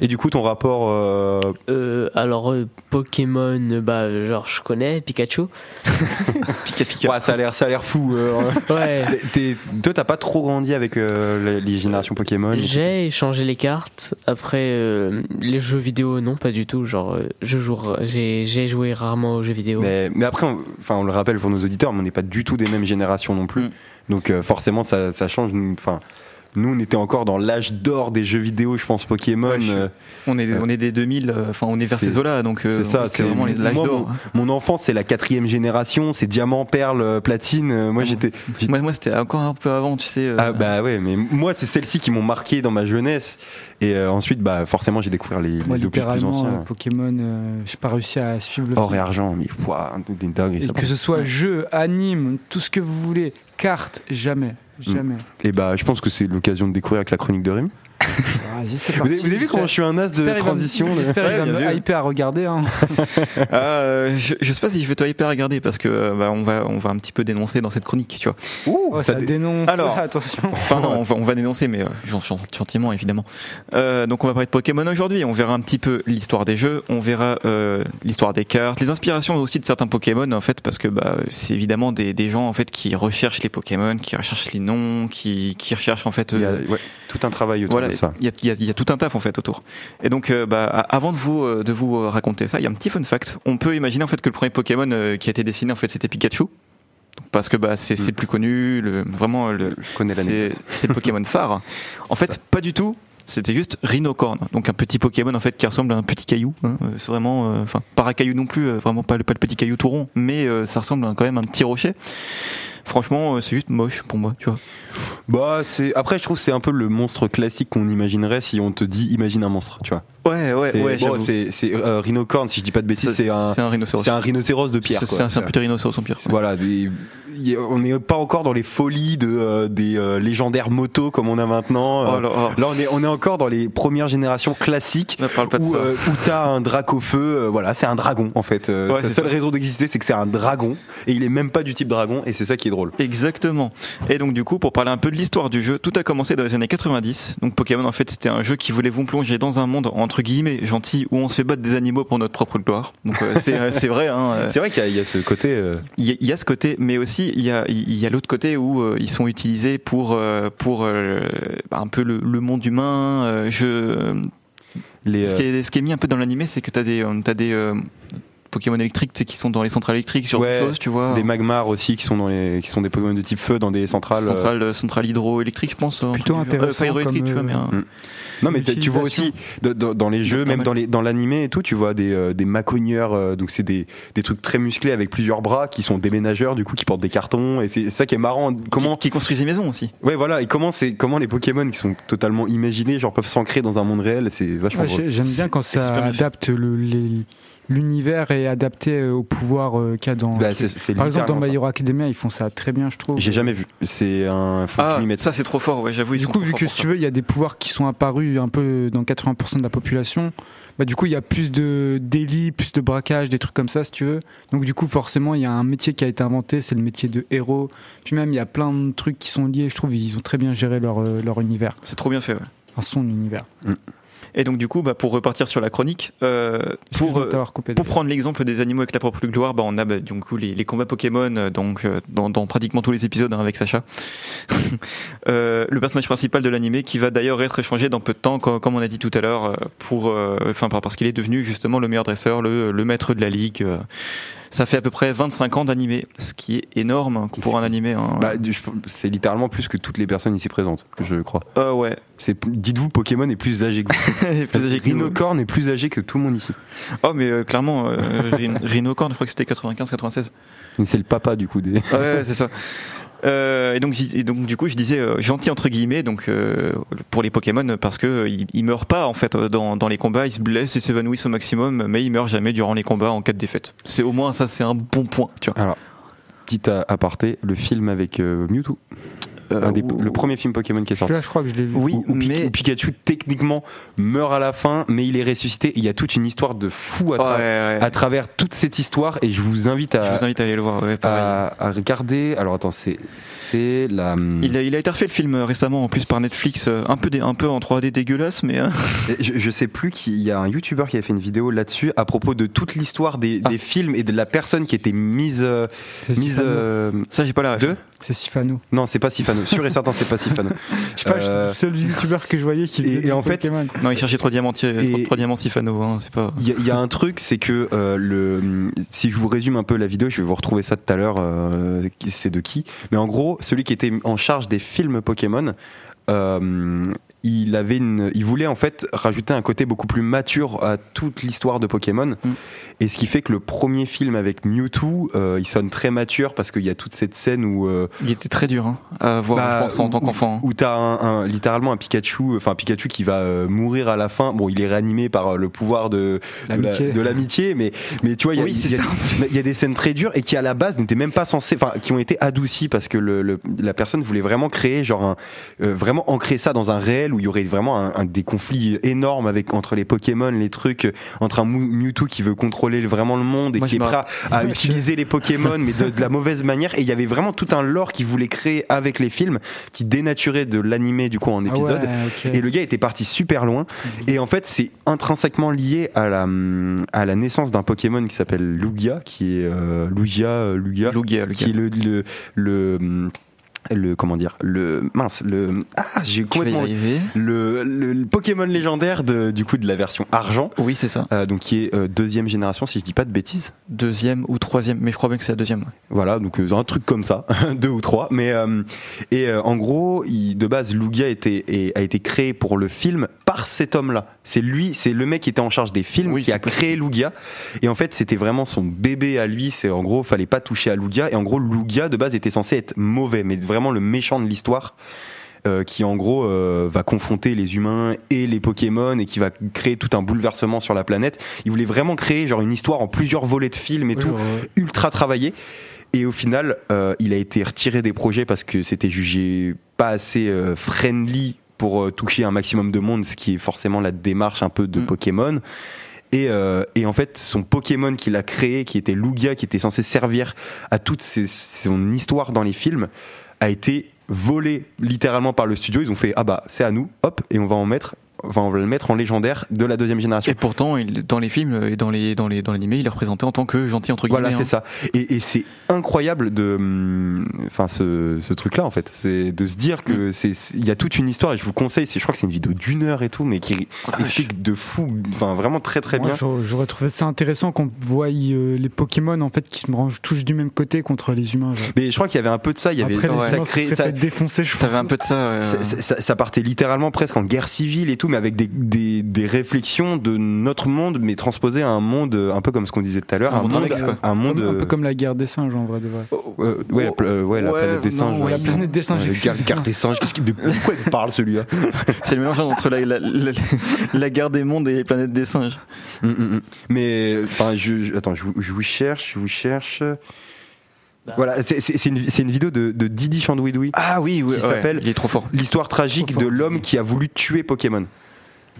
Et du coup, ton rapport, euh, Euh, alors, euh, Pokémon, bah, genre, je connais Pikachu. Pika Pika. ouais, ça a l'air, ça a l'air fou. euh, Ouais. T'es- t'es- toi, t'as pas trop grandi avec euh, les, les générations Pokémon. J'ai échangé les cartes. Après, euh, les jeux vidéo, non, pas du tout. Genre, euh, je joue, j'ai, j'ai joué rarement aux jeux vidéo. Mais, mais après, on, enfin, on le rappelle pour nos auditeurs, mais on n'est pas du tout des mêmes générations non plus. Mm. Donc euh, forcément, ça, ça change. Enfin, nous, on était encore dans l'âge d'or des jeux vidéo, je pense Pokémon. Ouais, je- euh, On est, on est des 2000, euh, enfin on est vers C'est- ces eaux-là, donc euh, c'est ça. c'était vraiment l'âge d'or. Mon, mon enfance, c'est la quatrième génération, c'est diamant, perle, euh, platine. Euh, Moi, Ah j'étais. Moi, moi c'était encore un peu avant, tu sais. euh, Ah bah ouais, mais moi, c'est celles-ci qui m'ont marqué dans ma jeunesse. Et euh, ensuite, bah forcément, j'ai découvert les, Moi, les plus littéralement, anciens. euh, Pokémon, euh, j'ai pas réussi à suivre le Or et argent, mais waouh, des dingueries. Et ça. que ce soit jeu, anime, tout ce que vous voulez, cartes, jamais. Jamais. Et bah, je pense que c'est l'occasion de découvrir avec la chronique de Rémi. Vas-y, c'est Vous parti. avez, vous avez vu comment je suis un as de transition J'espère qu'il va hyper à regarder. Hein. Ah, euh, je, je sais pas si je vais te hyper regarder parce que euh, bah, on va on va un petit peu dénoncer dans cette chronique, tu vois. Ouh, Oh, ça ça dé- dénonce. Alors. attention. Enfin non, on va, on va dénoncer, mais euh, gen- gen- gentiment évidemment. Euh, donc on va parler de Pokémon aujourd'hui. On verra un petit peu l'histoire des jeux, on verra euh, l'histoire des cartes, les inspirations aussi de certains Pokémon en fait, parce que bah, c'est évidemment des, des gens en fait qui recherchent les Pokémon, qui recherchent les noms, qui, qui recherchent en fait. il y a ouais, tout un travail autour voilà, ça. il y a, il y a- il y a tout un taf en fait autour. Et donc, euh, bah, a- avant de vous euh, de vous euh, raconter ça, il y a un petit fun fact. On peut imaginer en fait que le premier Pokémon qui a été dessiné en fait c'était Pikachu, parce que bah c'est le plus connu, le, vraiment le, Je connais c'est le Pokémon phare. En fait, pas du tout. C'était juste Rhinocorn, donc un petit Pokémon en fait qui ressemble à un petit caillou. hein. C'est vraiment, euh, enfin, pas un caillou non plus, euh, vraiment pas le, pas le petit caillou tout rond, mais euh, ça ressemble à, quand même à un petit rocher. Franchement, euh, c'est juste moche pour moi, tu vois. Bah, c'est après je trouve que c'est un peu le monstre classique qu'on imaginerait si on te dit imagine un monstre, tu vois. Ouais, ouais, c'est ouais. bon, c'est c'est euh, rhinocorn si je dis pas de bêtises, c'est un c'est un rhinocéros. c'est un rhinocéros de pierre C'est un, un petit rhinocéros en pierre. Voilà, des- y a- on n'est pas encore dans les folies de euh, des euh, légendaires motos comme on a maintenant. Oh là, oh. Là, on est on est encore dans les premières générations classiques où, où t'as un drac au feu. voilà, c'est un dragon en fait. Ouais, c'est seule ça. raison d'exister, c'est que c'est un dragon et il est même pas du type dragon et c'est ça qui est drôle. Exactement. Et donc du coup, pour parler un peu de l'histoire du jeu, tout a commencé dans les années 90. Donc Pokémon, en fait, c'était un jeu qui voulait vous plonger dans un monde entre guillemets gentil où on se fait battre des animaux pour notre propre gloire. Donc euh, c'est euh, c'est vrai. Hein, euh, C'est vrai qu'il y, a- il y a ce côté. Il y, a- il y a ce côté, mais aussi il y a, il y a l'autre côté où ils sont utilisés pour pour bah, un peu le, le monde humain. je, les, ce, qui est, ce qui est mis un peu dans l'animé, c'est que t'as des t'as des Pokémon électriques tu sais, qui sont dans les centrales électriques, sur Ouais, des choses, tu vois. des magmars aussi qui sont dans les qui sont des Pokémon de type feu dans des centrales. euh, centrale, euh, centrale hydroélectrique, je pense. un Plutôt genre. intéressant Euh, comme, tu vois, mais un- euh, Non mais tu vois aussi dans, les jeux, même dans les dans l'animé et tout, tu vois des euh, des macogneurs, euh, donc c'est des des trucs très musclés avec plusieurs bras qui sont déménageurs du coup qui portent des cartons et c'est ça qui est marrant. Comment qui, qui construisent des maisons aussi. ouais voilà et comment c'est comment les Pokémon qui sont totalement imaginés genre peuvent s'ancrer dans un monde réel, c'est vachement Ouais, J'aime bien quand ça adapte le- les- l'univers et adapté euh, au pouvoir euh, qu'il y a dans. Bah, c'est- c'est Par exemple, dans My. Hero Academia, ils font ça très bien, je trouve. J'ai jamais vu. C'est un faut que Ah, mette. ça c'est trop fort, ouais, j'avoue. ils Du sont coup, trop vu que si tu veux, il y a des pouvoirs qui sont apparus un peu dans 80% de la population, bah du coup, il y a plus de délits, plus de braquages, des trucs comme ça, si tu veux. Donc du coup, forcément, il y a un métier qui a été inventé, c'est le métier de héros. Puis même, il y a plein de trucs qui sont liés. Je trouve ils ont très bien géré leur euh, leur univers, C'est trop bien fait, ouais. enfin son univers. Et donc du coup, bah, pour repartir sur la chronique, euh, pour euh, pour prendre l'exemple des animaux avec la propre gloire, bah, on a bah, du coup les, les combats Pokémon euh, donc dans, dans pratiquement tous les épisodes hein, avec Sacha. Le personnage principal de l'animé qui va d'ailleurs être échangé dans peu de temps, co- comme on a dit tout à l'heure, pour enfin parce qu'il est devenu justement le meilleur dresseur, le, le maître de la ligue. Euh. Ça fait à peu près 25 ans d'animé, ce qui est énorme pour un animé. hein. Bah, c'est littéralement plus que toutes les personnes ici présentes, je crois. Ah ouais. C'est dites-vous Pokémon est plus âgé que vous. Plus âgé que nous. Rhinocorn est plus âgé que tout le monde ici. Oh mais euh, clairement, euh, Rhinocorn, je crois que c'était 95-96. Mais C'est le papa du coup des. Ouais, ouais, c'est ça. Euh, et donc, et donc du coup, je disais euh, gentil entre guillemets, donc euh, pour les Pokémon parce que ils, meurent pas en fait dans, dans les combats, ils se blessent et s'évanouissent au maximum, mais ils meurent jamais durant les combats en cas de défaite. C'est au moins ça, c'est un bon point, tu vois. Alors, petit aparté, le film avec Mewtwo, un des- ou- le premier film Pokémon qui est sorti. Là, je crois que je l'ai vu. Oui, où, mais où Pikachu techniquement meurt à la fin, mais il est ressuscité. Il y a toute une histoire de fou à, Ouais, tra- ouais. à travers toute cette histoire, et je vous invite à, je vous invite à aller le voir. Ouais, à, à regarder. Alors attends, c'est c'est la. Il a, il a été refait le film euh, récemment en plus par Netflix, euh, un peu, dé- un peu en 3D dégueulasse, mais euh, Je, je sais plus qui. Il y a un YouTuber qui a fait une vidéo là-dessus à propos de toute l'histoire des, Ah. des films et de la personne qui était mise euh, mise Sifano. euh, ça j'ai pas la de. C'est Sifano. Non, c'est pas Sifano. Sûr et certain, c'est pas Sifano. Je sais pas, Euh, c'est le seul youtubeur que je voyais qui et- faisait et du en fait, Pokémon. Non, il cherchait trois diamants, Et- trois diamants Sifano, hein, c'est pas. Il y, y a un truc, c'est que euh, le, si je vous résume un peu la vidéo, je vais vous retrouver ça tout à l'heure. euh, qui- c'est de qui Mais en gros, celui qui était en charge des films Pokémon. Euh, il avait une, il voulait en fait rajouter un côté beaucoup plus mature à toute l'histoire de Pokémon, Mm. et ce qui fait que le premier film avec Mewtwo, euh, il sonne très mature parce qu'il y a toute cette scène où euh, Il était très dur hein, à voir, bah, je pense, en où- tant qu'enfant. Où t'as un, un- littéralement un Pikachu, enfin un Pikachu qui va mourir à la fin. Bon, il est réanimé par le pouvoir de de la- L'amitié. mais mais tu vois, il y a, Oui, y y des scènes très dures et qui à la base n'étaient même pas censées, enfin qui ont été adoucies parce que le, le- la personne voulait vraiment créer genre un, euh, vraiment vraiment ancrer ça dans un réel où il y aurait vraiment un, un- des conflits énormes avec entre les Pokémon, les trucs, euh, entre un Mew- Mewtwo qui veut contrôler vraiment le monde et Moi, qui est prêt à, utiliser les Pokémon, mais de, de la mauvaise manière. Et il y avait vraiment tout un lore qu'il voulait créer avec les films, qui dénaturait de l'animé du coup en Ah épisode. ouais. Et le gars était parti super loin. Et en fait, c'est intrinsèquement lié à la, à la naissance d'un Pokémon qui s'appelle Lugia, qui est euh, Lugia, euh, Lugia, Lugia, Lugia. qui est le, le, le, le- comment dire, le mince, le ah, j'ai complètement le, le, le Pokémon légendaire de, du coup de la version argent, Oui, c'est ça. euh, donc qui est euh, deuxième génération si je dis pas de bêtises. Deuxième ou troisième, mais je crois bien que c'est la deuxième. ouais. Voilà, donc euh, un truc comme ça, deux ou trois. Mais euh, et en gros, il, de base, Lugia était, et- a été créé pour le film par cet homme-là. C'est lui, c'est le mec qui était en charge des films Oui, qui a possible. créé Lugia. Et en fait, c'était vraiment son bébé à lui. C'est en gros, fallait pas toucher à Lugia. Et en gros, Lugia de base était censé être mauvais, mais vraiment le méchant de l'histoire. euh, qui en gros euh, va confronter les humains et les Pokémon et qui va créer tout un bouleversement sur la planète. Il voulait vraiment créer genre une histoire en plusieurs volets de films et tout genre, ultra travaillé. Et au final, euh, il a été retiré des projets parce que c'était jugé pas assez euh, friendly pour euh, toucher un maximum de monde, ce qui est forcément la démarche un peu de Mm. Pokémon. Et, euh, et en fait, son Pokémon qu'il a créé, qui était Lugia, qui était censé servir à toute ses- son histoire dans les films, a été volé littéralement par le studio. Ils ont fait ah bah c'est à nous, hop, et on va en mettre, enfin on va le mettre en légionneur de la deuxième génération. Et pourtant, il, dans les films et dans les dans les dans l'animé, il est représenté en tant que gentil entre guillemets. Voilà, c'est hein. ça. Et, et c'est incroyable de, hum, enfin, ce, ce truc-là, en fait. C'est de se dire Mm. que c'est, c'est- il y a toute une histoire et je vous conseille, c'est, je crois que c'est une vidéo d'une heure et tout, mais qui explique de fou, enfin, vraiment très très moi, bien. j'aurais- trouvé ça intéressant qu'on voie euh, les Pokémon en fait qui se rangent tous du même côté contre les humains. genre. Mais je crois qu'il y avait un peu de ça, il y avait, Après, les ouais. ça, crée- ça- défoncer, je pense. un peu de ça. ça, ça- ça- ça partait littéralement presque en guerre civile et tout, mais avec des, des, des réflexions de notre monde, mais transposé à un monde euh, un peu comme ce qu'on disait tout à l'heure, un un monde Alex, un monde, Comme- un peu euh, comme la guerre des singes en vrai de vrai. euh, ouais, la, pla- euh, ouais, la Ouais, planète des singes. ouais. La planète des singes, des qu'est-ce de quoi il parle celui-là C'est le mélange entre la, la, la, la guerre des mondes et les planètes des singes. Mm, mm, mm. Mais enfin, je, je- attends, je, vous- je vous cherche, je vous cherche. Bah. Voilà, c'est une, une vidéo de, de Didi Chandouidoui. Ah oui, oui. Qui s'appelle- Il est trop fort. L'histoire tragique de l'homme qui a voulu tuer Pokémon.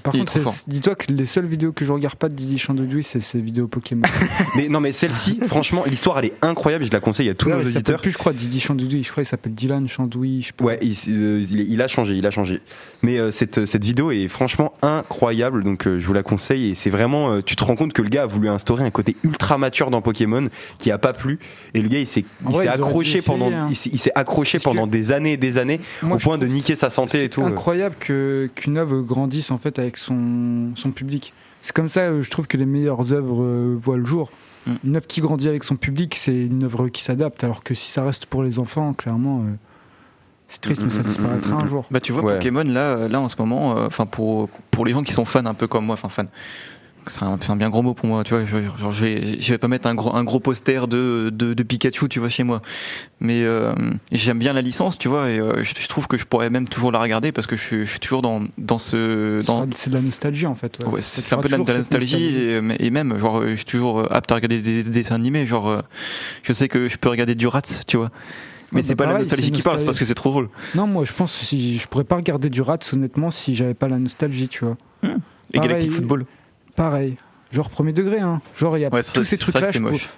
Par Il contre, c'est- dis-toi que les seules vidéos que je regarde pas de Didi Chandoudoui, c'est ces vidéos Pokémon. Mais non, mais celle-ci, franchement, l'histoire elle est incroyable. Je la conseille à tous Là, nos auditeurs. plus, je crois, Didi Chandoudoui. Je crois qu'il s'appelle Dylan Chandoudoui. Ouais, il, euh, il a changé, il a changé. Mais euh, cette, cette vidéo est franchement incroyable, donc euh, je vous la conseille. Et c'est vraiment, euh, tu te rends compte que le gars a voulu instaurer un côté ultra mature dans Pokémon qui a pas plu. Et le gars, il s'est auraient accroché pendant, hein. il s'est- accroché que- pendant des années et des années Moi, au point de niquer sa santé et c'est tout. incroyable que qu'une œuvre grandisse en fait avec son son public. C'est comme ça, euh, je trouve que les meilleures œuvres euh, voient le jour. Mm. Une œuvre qui grandit avec son public, c'est une œuvre qui s'adapte. Alors que si ça reste pour les enfants, clairement, euh, c'est triste, mais ça Mm, mm, disparaîtra un jour. Bah tu vois Ouais. Pokémon là là en ce moment euh, enfin pour pour les gens qui sont fans un peu comme moi enfin fans c'est un, bien gros mot pour moi tu vois je, genre, je vais je vais pas mettre un gros un gros poster de de, de Pikachu tu vois chez moi mais euh, j'aime bien la licence tu vois et euh, je, je trouve que je pourrais même toujours la regarder parce que je, suis- je suis toujours dans dans ce dans C'est de la nostalgie en fait. ouais. Ouais, Ça c'est un peu de la, de nostalgie et, et même genre je suis toujours euh, apte à regarder des, des dessins animés genre je sais que je peux regarder du Rats tu vois mais c'est bah pas la nostalgie qui parle c'est parce que c'est trop drôle Non, moi je pense que si je pourrais pas regarder du Rats honnêtement si j'avais pas la nostalgie, tu vois. et Pareil. Galactic Football Pareil. Genre premier degré, hein. Genre il y a Ouais, tous ces trucs-là.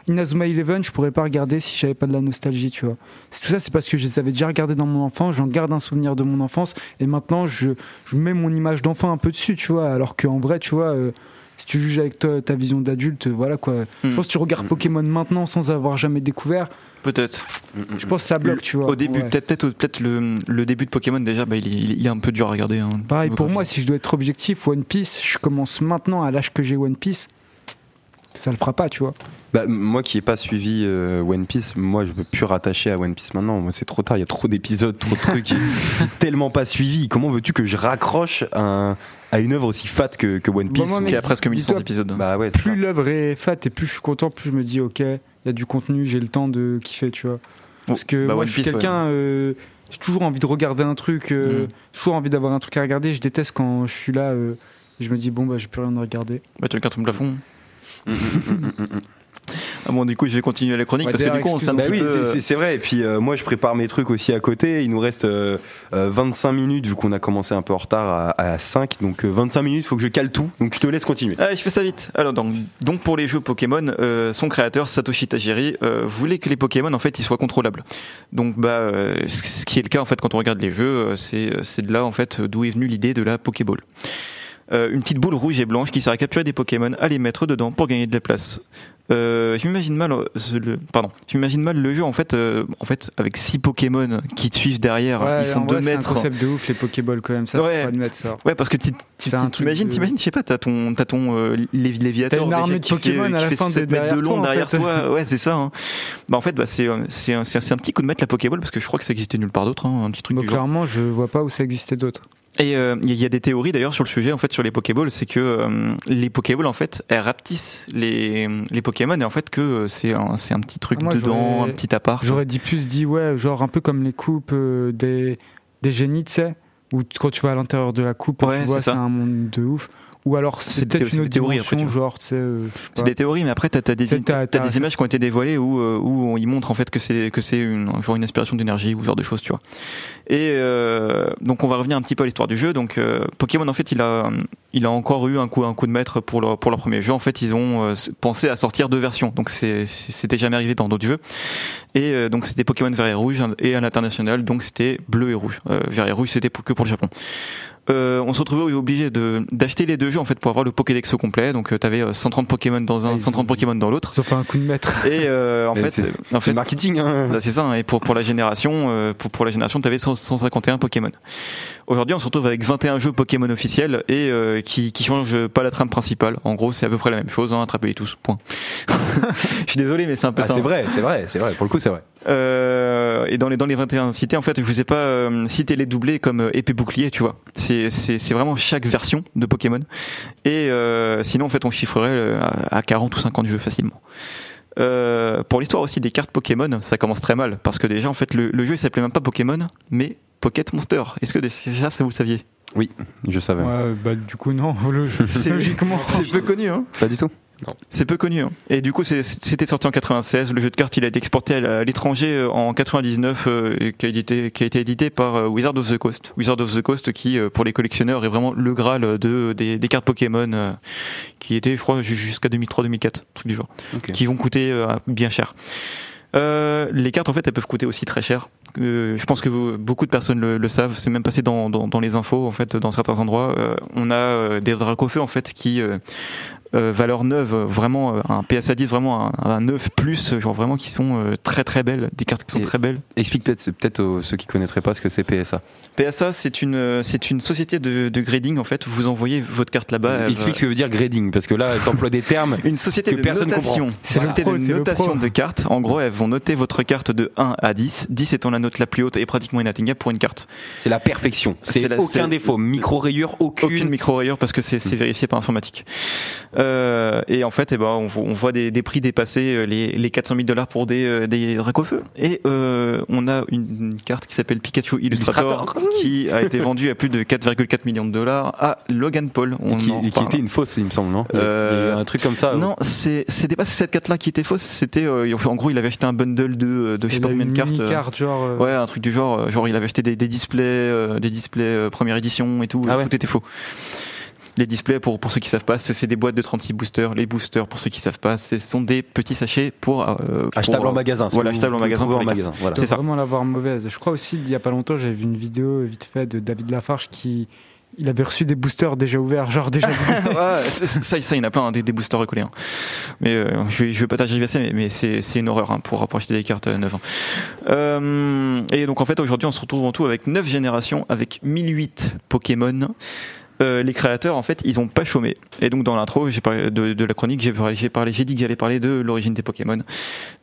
Inazuma Eleven, je pourrais pas regarder si j'avais pas de la nostalgie, tu vois. C'est tout ça, c'est parce que je les avais déjà regardés dans mon enfance, j'en garde un souvenir de mon enfance, et maintenant je, je mets mon image d'enfant un peu dessus, tu vois. Alors qu'en vrai, tu vois, euh, si tu juges avec toi, ta vision d'adulte, voilà quoi. Je Hmm. pense que tu regardes Pokémon maintenant sans avoir jamais découvert, peut-être je pense que ça bloque, tu vois. Au début, Ouais. peut-être peut-être peut-être le, le début de Pokémon déjà, bah, il, est, il est un peu dur à regarder. hein. Pareil pour moi, si je dois être objectif, One Piece, je commence maintenant à l'âge que j'ai One Piece. Ça le fera pas, tu vois. Bah, moi qui ai pas suivi euh, One Piece, moi je peux plus rattacher à One Piece maintenant. Moi c'est trop tard, il y a trop d'épisodes, trop de trucs. Tellement pas suivi. Comment veux-tu que je raccroche à, un- à une œuvre aussi fat que, que One Piece Bah, mec, Qui a presque 1100 dis-toi- épisodes. Bah ouais, c'est plus l'œuvre est faite et plus je suis content, plus je me dis ok, il y a du contenu, j'ai le temps de kiffer, tu vois. Parce que bah, moi One je suis quelqu'un, euh, j'ai toujours envie de regarder un truc, euh, Mm. j'ai toujours envie d'avoir un truc à regarder. Je déteste quand je suis là, euh, et je me dis bon bah j'ai plus rien à regarder. Bah, tu regardes ton plafond. Ah bon, du coup, je vais continuer la chronique Ouais, parce que du coup, on s'est un Bah petit oui, peu. c'est- vrai. Et puis euh, moi, je prépare mes trucs aussi à côté. Il nous reste euh, euh, 25 minutes vu qu'on a commencé un peu en retard à, à 5. Donc euh, 25 minutes, faut que je cale tout. Donc je te laisse continuer. Allez, je fais ça vite. Alors donc, donc pour les jeux Pokémon, euh, son créateur Satoshi Tajiri euh, voulait que les Pokémon en fait ils soient contrôlables. Donc bah euh, ce qui est le cas en fait quand on regarde les jeux, euh, c'est c'est de là en fait d'où est venue l'idée de la Pokéball. Euh, une petite boule rouge et blanche qui sert à capturer des Pokémon, à les mettre dedans pour gagner de la place. Euh, je m'imagine mal, euh, le, pardon, je m'imagine mal le jeu en fait, euh, en fait avec six Pokémon qui te suivent derrière, Ouais, ils font en 2 vrai, c'est un mètres. concept de ouf, les Pokéballs quand même. Ça, Ouais. c'est admettre ça. Ouais, parce que tu t'imagines, de- t'imagines, je sais pas, t'as ton, t'as ton euh, Lévi- Léviator T'as une armée de qui fait- Pokémon à la fait fin de- 7 mètres de long toi, en derrière fait. toi. Ouais, c'est ça. hein. Bah en fait, bah c'est, euh, c'est, un- c'est, un- petit coup de mettre la Pokéball parce que je crois que ça existait nulle part d'autre, hein, un petit truc Bon, du genre. clairement, je vois pas où ça existait d'autre. Et euh, il y a des théories d'ailleurs sur le sujet en fait sur les Pokéballs, c'est que euh, les Pokéballs en fait elles rapetissent les, les Pokémon et en fait que euh, c'est un, c'est un petit truc Ah, moi, dedans, un petit appart. J'aurais dit plus dit, ouais, genre un peu comme les coupes euh, des, des génies, tu sais, où quand tu vas à l'intérieur de la coupe, Ouais, tu vois, c'est un monde de ouf. Ou alors C'est peut-être une autre des théories, après, genre, euh, C'est des théories, mais après t'as, t'as des, t'as, t'as- des images qui ont été dévoilées où, euh, où ils montrent en fait que c'est que c'est une genre une aspiration d'énergie ou ce genre de choses, tu vois. Et euh, donc on va revenir un petit peu à l'histoire du jeu. Donc euh, Pokémon en fait il a il a encore eu un coup un coup de maître pour leur pour leur premier jeu. En fait ils ont euh, pensé à sortir deux versions. Donc c'est c'était jamais arrivé dans d'autres jeux. Et euh, donc c'était Pokémon vert et rouge et à l'international donc c'était bleu et rouge. Euh, vert et rouge c'était que pour le Japon. Euh, on se retrouvait obligé de d'acheter les deux jeux en fait pour avoir le Pokédex au complet. Donc tu avais 130 Pokémon dans un, Ah, ils 130 ont- Pokémon dans l'autre. Sauf un coup de maître. Et euh, en fait, c'est- euh, en fait, marketing. Hein. Là, c'est ça. hein. Et pour, pour la génération, euh, pour, pour la génération, tu avais 151 Pokémon. Aujourd'hui, on se retrouve avec 21 jeux Pokémon officiels et euh, qui, qui changent pas la trame principale. En gros, c'est à peu près la même chose. Hein, Attrapez-les tous. Point. Je suis désolé, mais c'est un peu Ah, ça. c'est hein. vrai, c'est vrai, c'est vrai. Pour le coup, c'est vrai. Euh, et dans les dans les 21 cités, en fait, je vous ai pas euh, cité les doublés comme euh, épée bouclier, tu vois. C'est c'est c'est vraiment chaque version de Pokémon. Et euh, sinon, en fait, on chiffrerait euh, à à 40 ou 50 jeux facilement. Euh, pour l'histoire aussi des cartes Pokémon, ça commence très mal parce que déjà en fait le, le jeu il s'appelait même pas Pokémon mais Pocket Monster. Est-ce que déjà ça vous le saviez Je savais. Ouais, bah du coup, non. C'est- Logiquement. C'est peu connu hein. Pas du tout. C'est peu connu. hein. Et du coup, c'est- c'était sorti en 96. Le jeu de cartes, il a été exporté à l'étranger euh, en 99, euh, et qui, a édité, qui a été édité par euh, Wizard of the Coast. Wizard of the Coast, qui euh, pour les collectionneurs est vraiment le graal de des, des cartes Pokémon, euh, qui était, je crois, ju- jusqu'à 2003-2004, truc du genre, qui vont coûter euh, bien cher. Euh, les cartes en fait elles peuvent coûter aussi très cher. Euh, je pense que vous- beaucoup de personnes le, le savent. C'est même passé dans, dans, dans les infos en fait dans certains endroits. Euh, on a euh, des dracofeux en fait qui euh, valeur neuve, euh, vraiment euh, un PSA 10, vraiment un, un 9 plus, genre vraiment qui sont euh, très très belles, des cartes qui sont Et- très belles. Explique peut-être peut-être aux- ceux qui connaîtraient pas ce que c'est PSA. PSA c'est une euh, c'est une société de, de grading en fait. Vous envoyez votre carte là-bas. Explique ce que veut dire grading parce que là, t'emploies des termes. une société que de personne notation. C'est société pro, de notation de cartes. En gros, elles vont noter votre carte de 1 à 10, 10 étant la note la plus haute et pratiquement inatteignable pour une carte. C'est la perfection. C'est aucun défaut. Micro rayure, aucune. Aucune micro-rayure parce que c'est c'est vérifié par informatique. Euh, et en fait, eh ben, on, vo- on voit des, des prix dépasser euh, les, les 400 000 dollars pour des, euh, des dracofeux. Et euh, on a une, une carte qui s'appelle Pikachu Illustrator, Illustrator. qui a été vendue à plus de 4,4 millions de dollars à Logan Paul. On qui, en qui parle. était une fausse, il me semble, non? Euh, un truc comme ça. Non, c'est c'était pas cette carte-là qui était fausse. C'était euh, en gros, il avait acheté un bundle de, de je sais pas a combien de cartes. mini-carte, genre. euh, Ouais, un truc du genre, genre il avait acheté des, des displays, euh, des displays euh, première édition et tout, Ah ouais. tout était faux. Les displays, pour, pour ceux qui savent pas, c'est c'est des boîtes de 36 boosters. Les boosters, pour ceux qui savent pas, ce sont des petits sachets pour... euh, pour, Achetable en euh, magasin. Voilà, que vous achetable en magasin. en magasin. Voilà. C'est ça. vraiment l'avoir mauvaise. Je crois aussi, il y a pas longtemps, j'avais vu une vidéo vite fait de David Lafarge qui. Il avait reçu des boosters déjà ouverts, genre déjà. Ouais, ça, ça, il y en a plein, hein, des, des boosters recollés. hein. Mais euh, je, vais, je vais pas t'agriver mais, mais c'est c'est une horreur hein, pour, pour acheter des cartes euh, neuves. hein. Euh, et donc en fait, aujourd'hui, on se retrouve en tout avec 9 générations, avec 1008 Pokémon. Euh, les créateurs, en fait, ils ont pas chômé. Et donc dans l'intro, de, de la chronique, j'ai parlé, parlé, dit que j'allais parler de l'origine des Pokémon.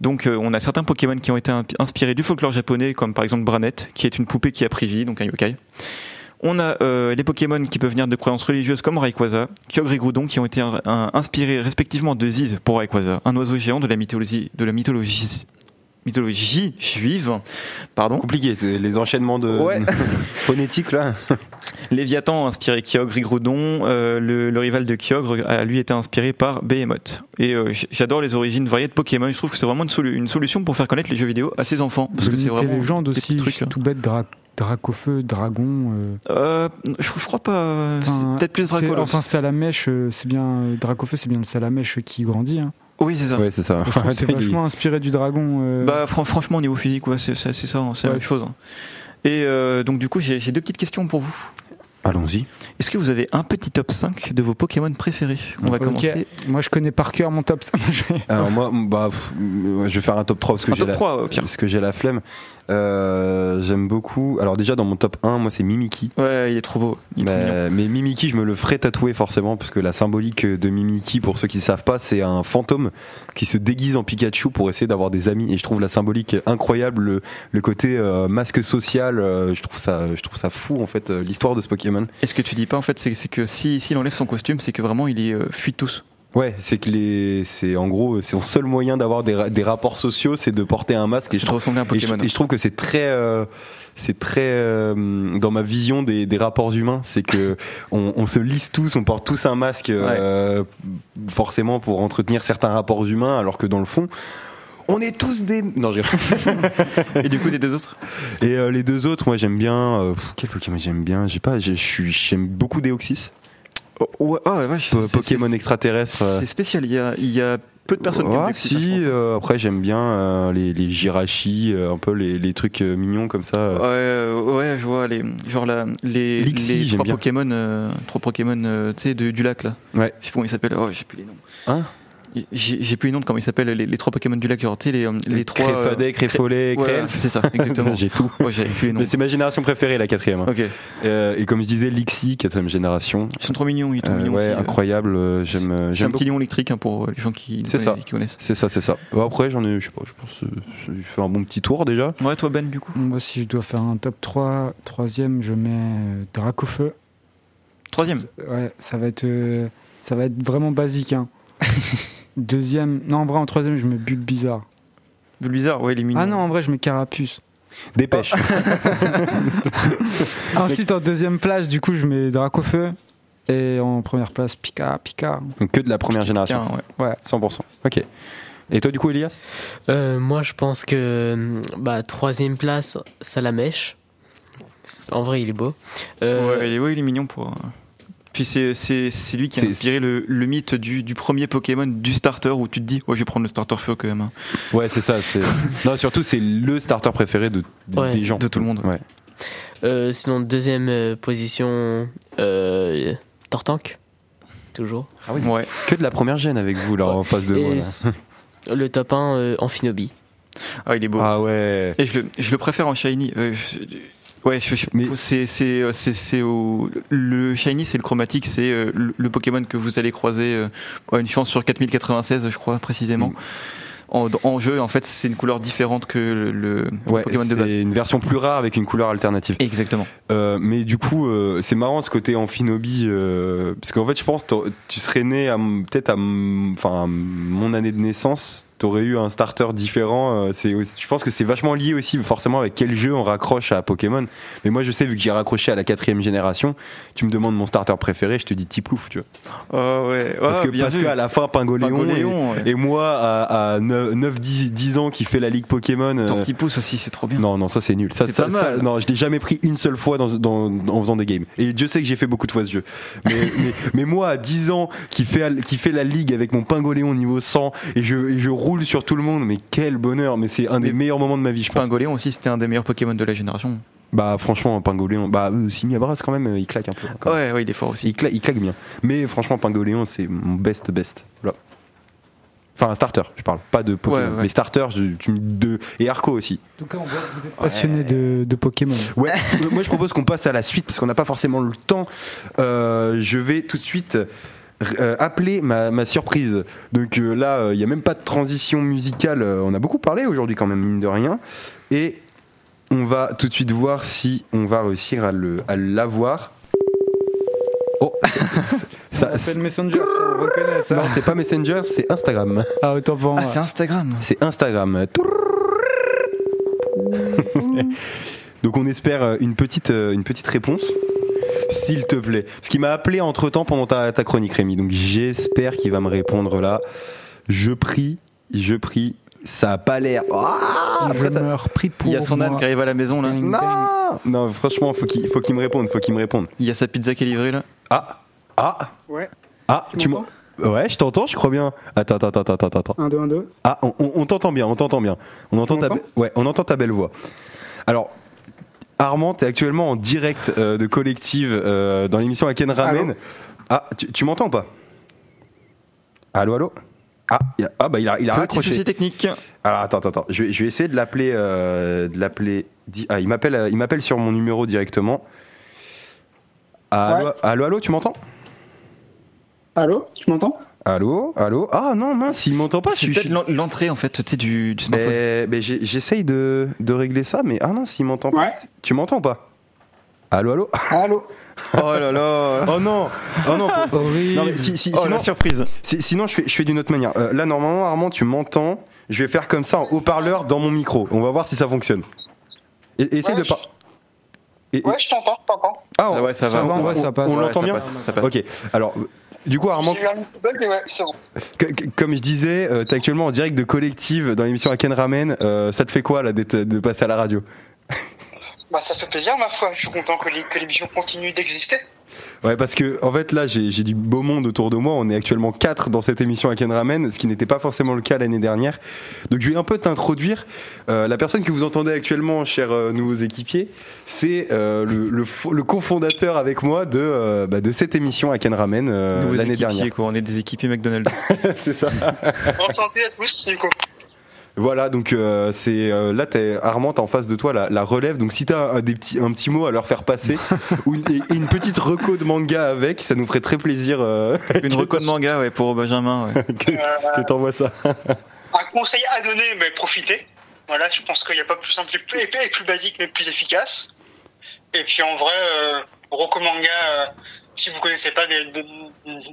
Donc euh, on a certains Pokémon qui ont été inspirés du folklore japonais, comme par exemple Branette, qui est une poupée qui a pris vie, donc un yokai. On a euh, les Pokémon qui peuvent venir de croyances religieuses comme Rayquaza, Kyogre et Groudon qui ont été inspirés respectivement de Ziz pour Rayquaza, un oiseau géant de la mythologie de la mythologie mythologie juive, pardon. Compliqué, c'est les enchaînements de Ouais. phonétiques là. Léviathan a inspiré Kyogre, Rigroudon. euh, le, le rival de Kyogre a lui été inspiré par Behemoth. Et euh, j'adore les origines variées de Pokémon. Je trouve que c'est vraiment une, solu- une solution pour faire connaître les jeux vidéo à ses enfants. Parce que c'est vraiment. légende des aussi, trucs. tout bête, dra Dracofeu, Dragon. euh, Euh, je, je crois pas. c'est enfin, peut-être plus c'est- Dracolos. Enfin, Salamèche, euh, c'est bien. Dracofeu, c'est bien le Salamèche qui grandit. Hein. Oui, c'est ça. Ouais, c'est ça. C'est vachement inspiré du dragon. euh, Bah fran- franchement au niveau physique ouais c'est ça c'est la même chose. Et euh, donc du coup j'ai j'ai deux petites questions pour vous. Allons-y. Est-ce que vous avez un petit top 5 de vos Pokémon préférés? On va commencer. Moi, je connais par cœur mon top 5. Alors moi, bah, pff, je vais faire un top 3 parce que j'ai la, 3 au pire. parce que j'ai la flemme. Euh, J'aime beaucoup. Alors déjà dans mon top 1, moi c'est Mimiki. Ouais il est trop beau. Il est trop mignon. Mais, Mimiki, je me le ferai tatouer forcément parce que la symbolique de Mimiki, pour ceux qui ne savent pas, c'est un fantôme qui se déguise en Pikachu pour essayer d'avoir des amis. Et je trouve la symbolique incroyable, le, le côté euh, masque social. euh, je trouve ça, je trouve ça fou en fait l'histoire de ce Pokémon. Et ce que tu dis pas en fait c'est que si s'il enlève son costume c'est que vraiment il est euh, fuit tous. Ouais, c'est que les, c'est en gros, c'est son seul moyen d'avoir des, ra- des rapports sociaux, c'est de porter un masque. Et je à un Et je, Pokémon. et je trouve que c'est très, euh, c'est très euh, dans ma vision des, des rapports humains, c'est que on, on se lisse tous, on porte tous un masque, euh, forcément pour entretenir certains rapports humains, alors que dans le fond. On est tous des. Non, j'ai. Et du coup les deux autres Et euh, les deux autres, moi j'aime bien. euh, pff, quel Pokémon j'aime bien? J'ai pas. j'ai- je suis- J'aime beaucoup Deoxys. oh, ouais, ouais, ouais, Pokémon extraterrestre. euh, C'est spécial il y a il y a peu de personnes qui Ouais, Deoxys, hein, je si, pense. euh, après j'aime bien euh, les, les euh, un peu les, les trucs mignons comme ça. Ouais, ouais, je vois les genre la, les les trois. Pokémon, trois Pokémon, tu sais, du lac là. Ouais. Je sais pas comment ils s'appellent. Oh, j'ai plus les noms. Hein? J'ai plus les noms de comment ils s'appellent les, les trois Pokémon du lac. Genre, tu sais, les, euh, les trois. euh, Créfadet, Créfollet, ouais, Créelf. c'est ça, exactement. J'ai tout. J'avais plus les noms. Mais c'est ma génération préférée, la quatrième. hein. Ok. Euh, et comme je disais, Lixie, quatrième génération. Ils sont trop mignons, ils sont Euh, mignons ouais, aussi, euh. incroyable. euh, J'aime. euh, C'est j'aime un petit lion électrique hein, pour euh, les gens qui, C'est ça. qui connaissent. C'est ça, c'est ça. Après, j'en ai, je sais pas, je pense, euh, je fais un bon petit tour déjà. Ouais, toi Ben, du coup. Moi, si je dois faire un top 3, troisième, je mets euh, Dracofeu. Troisième. Ouais, ça va être, euh, ça va être vraiment basique. Hein. Deuxième, non, en vrai, en troisième, je mets Bulbizarre. Bulbizarre, ouais, il est mignon. Ah non, en vrai, je mets Carapuce. Dépêche. Ensuite, en deuxième place, du coup, je mets Dracofeu. Et en première place, Pika, Pika. Donc, que de la première génération. Ouais. 100%. Ok. Et toi, du coup, Elias? Euh, moi, je pense que bah, troisième place, Salamèche. En vrai, il est beau. Euh, Ouais, il est, ouais, il est mignon pour. Puis c'est lui qui a inspiré le, le mythe du, du premier Pokémon du starter où tu te dis, oh, je vais prendre le starter feu quand même. hein. Ouais, c'est ça. Non, surtout, c'est le starter préféré de, de- Ouais, des gens. de tout le monde. Ouais. euh, sinon, deuxième euh, position, euh, Tortank. Toujours. Ouais. Que de la première gêne avec vous, là, Ouais. en face de Et moi. là. s- le top 1, euh, Amphinobi. Ah, il est beau. Ah ouais. Et je le, je le préfère en shiny. Euh, je- ouais, je, je- Mais- c'est c'est euh, c'est c'est au le shiny, c'est le chromatique, c'est euh, le, le Pokémon que vous allez croiser. euh, une chance sur 4096, je crois précisément. Mm. En, en jeu, en fait, c'est une couleur différente que le, le Ouais, Pokémon de base. c'est une version plus rare avec une couleur alternative. Exactement. Euh, mais du coup, euh, c'est marrant ce côté amphinobi, euh, parce qu'en fait, je pense tu serais né peut-être à enfin à mon année de naissance, t'aurais eu un starter différent. euh, c'est, je pense que c'est vachement lié aussi forcément avec quel jeu on raccroche à Pokémon. Mais moi, je sais vu que j'ai raccroché à la quatrième génération, tu me demandes mon starter préféré, je te dis Tiplouf, tu vois. Oh, ouais. Parce Ah, que parce qu'à la fin, Pingoléon. Pingoléon, ouais. Et, moi, à, à 9-10 ans qui fait la ligue Pokémon. euh, Tortipousse aussi, c'est trop bien. non, non, ça c'est nul. Ça, C'est ça, pas ça- mal. non, je l'ai jamais pris une seule fois dans, dans- en faisant des games. Et Dieu sait que j'ai fait beaucoup de fois ce jeu. Mais, mais, mais moi, à 10 ans, qui fait, qui fait la ligue avec mon pingoléon niveau 100 et je, et je roule sur tout le monde, mais quel bonheur. Mais c'est un des Mais- meilleurs moments de ma vie, je pense. Pingoléon aussi, c'était un des meilleurs Pokémon de la génération. Bah, franchement, pingoléon. Bah, euh, Simiabras, quand même, euh, il claque un peu. quand même. Ouais, ouais, il est fort aussi. Il, claque, il claque bien. Mais franchement, pingoléon, c'est mon best, best. Voilà. Enfin, un starter, je parle, pas de Pokémon. Ouais, ouais. Mais starter, de, et Arco aussi. En tout cas, on voit que vous êtes passionné de, de Pokémon. Ouais, euh, moi je propose qu'on passe à la suite parce qu'on n'a pas forcément le temps. Euh, je vais tout de suite euh, appeler ma, ma surprise. Donc euh, là, euh, il n'y a même pas de transition musicale. On a beaucoup parlé aujourd'hui quand même, mine de rien. Et on va tout de suite voir si on va réussir à le- à l'avoir. Oh, c'est- c'est- ça, c'est- Messenger, ça on reconnaît non, c'est pas Messenger, c'est Instagram. Ah, autant pour moi. Ah, c'est Instagram. C'est Instagram. Donc on espère une petite, une petite réponse. S'il te plaît. Parce qu'il m'a appelé entre temps pendant ta, ta chronique, Rémi. Donc j'espère qu'il va me répondre là. Je prie, je prie. Ça a pas l'air. Ah, après, ça- Il y a son âne moi. qui arrive à la maison là. Non, non, franchement, faut qu'il faut qu'il me réponde, faut qu'il me réponde. Il y a sa pizza qui est livrée là. Ah, ah, Ouais. ah, tu m'en- Ouais, je t'entends, je crois bien. Attends, attends, attends, attends, attends. 1, 2, 1, 2. Ah, on, on- on t'entend bien, on t'entend bien. On entend ta, ouais, on entend ta belle voix. Alors, Armand, t'es actuellement en direct euh, de collective euh, dans l'émission Aken Ramen. Ah, tu, tu m'entends ou pas? Allô, allô? Ah, il a- ah, bah il a, il a Petit raccroché. souci technique. Alors attends, attends, attends. Je vais, je vais essayer de l'appeler, euh, de l'appeler. Ah, il m'appelle, il m'appelle sur mon numéro directement. Allô, Ouais. allô, allô, tu m'entends? Allô? Tu m'entends? Allô, allô? Ah non, mince, il m'entend pas. je C'est suis- peut-être l'en- l'entrée en fait, tu sais, du, du smartphone. Mais, mais j'essaye de, de régler ça, mais ah non, s'il m'entend pas. Tu m'entends ou pas? Allô, allô? Allô? Oh là là. Oh non Oh non, faut- non, mais si- si- Oh sinon, la surprise. si- sinon je fais, je fais d'une autre manière. Euh, là, normalement, Armand, tu m'entends. Je vais faire comme ça en haut-parleur dans mon micro. On va voir si ça fonctionne. Et, essaye Ouais, de pas. Et- et- Ouais, je t'entends, je t'entends. Ah, ouais, ça va. va, on, ouais, ça passe. on Ouais, l'entend bien passe, ça passe. Ok. Alors, du coup, Armand, comme je disais, euh, t'es actuellement en direct de collective dans l'émission Aken Ramen. Euh, ça te fait quoi là de passer à la radio? Bah, ça fait plaisir, ma foi. Je suis content que l'émission continue d'exister. Ouais, parce que en fait là, j'ai du beau monde autour de moi. On est actuellement quatre dans cette émission à Ken Ramen, ce qui n'était pas forcément le cas l'année dernière. Donc je vais un peu t'introduire. Euh, la personne que vous entendez actuellement, chers euh, nouveaux équipiers, c'est euh, le, le, le cofondateur avec moi de, euh, bah, de cette émission à Ken Ramen euh, Nouveaux l'année équipiers, dernière. quoi. On est des équipiers McDonald's. c'est ça. Enchanté à tous, Nico. Voilà, donc euh, c'est euh, là, t'es, Armand, t'as en face de toi la, la relève. Donc si t'as un, des petits, un petit mot à leur faire passer ou une, et une petite reco de manga avec, ça nous ferait très plaisir euh, Une reco de manga, ouais, pour Benjamin. Ouais. que, que t'envoies ça. Un conseil à donner, mais profitez. Voilà, je pense qu'il n'y a pas plus simple et plus, et plus basique, mais plus efficace. Et puis en vrai, euh, Rocco Manga, euh, si vous connaissez pas, des, des-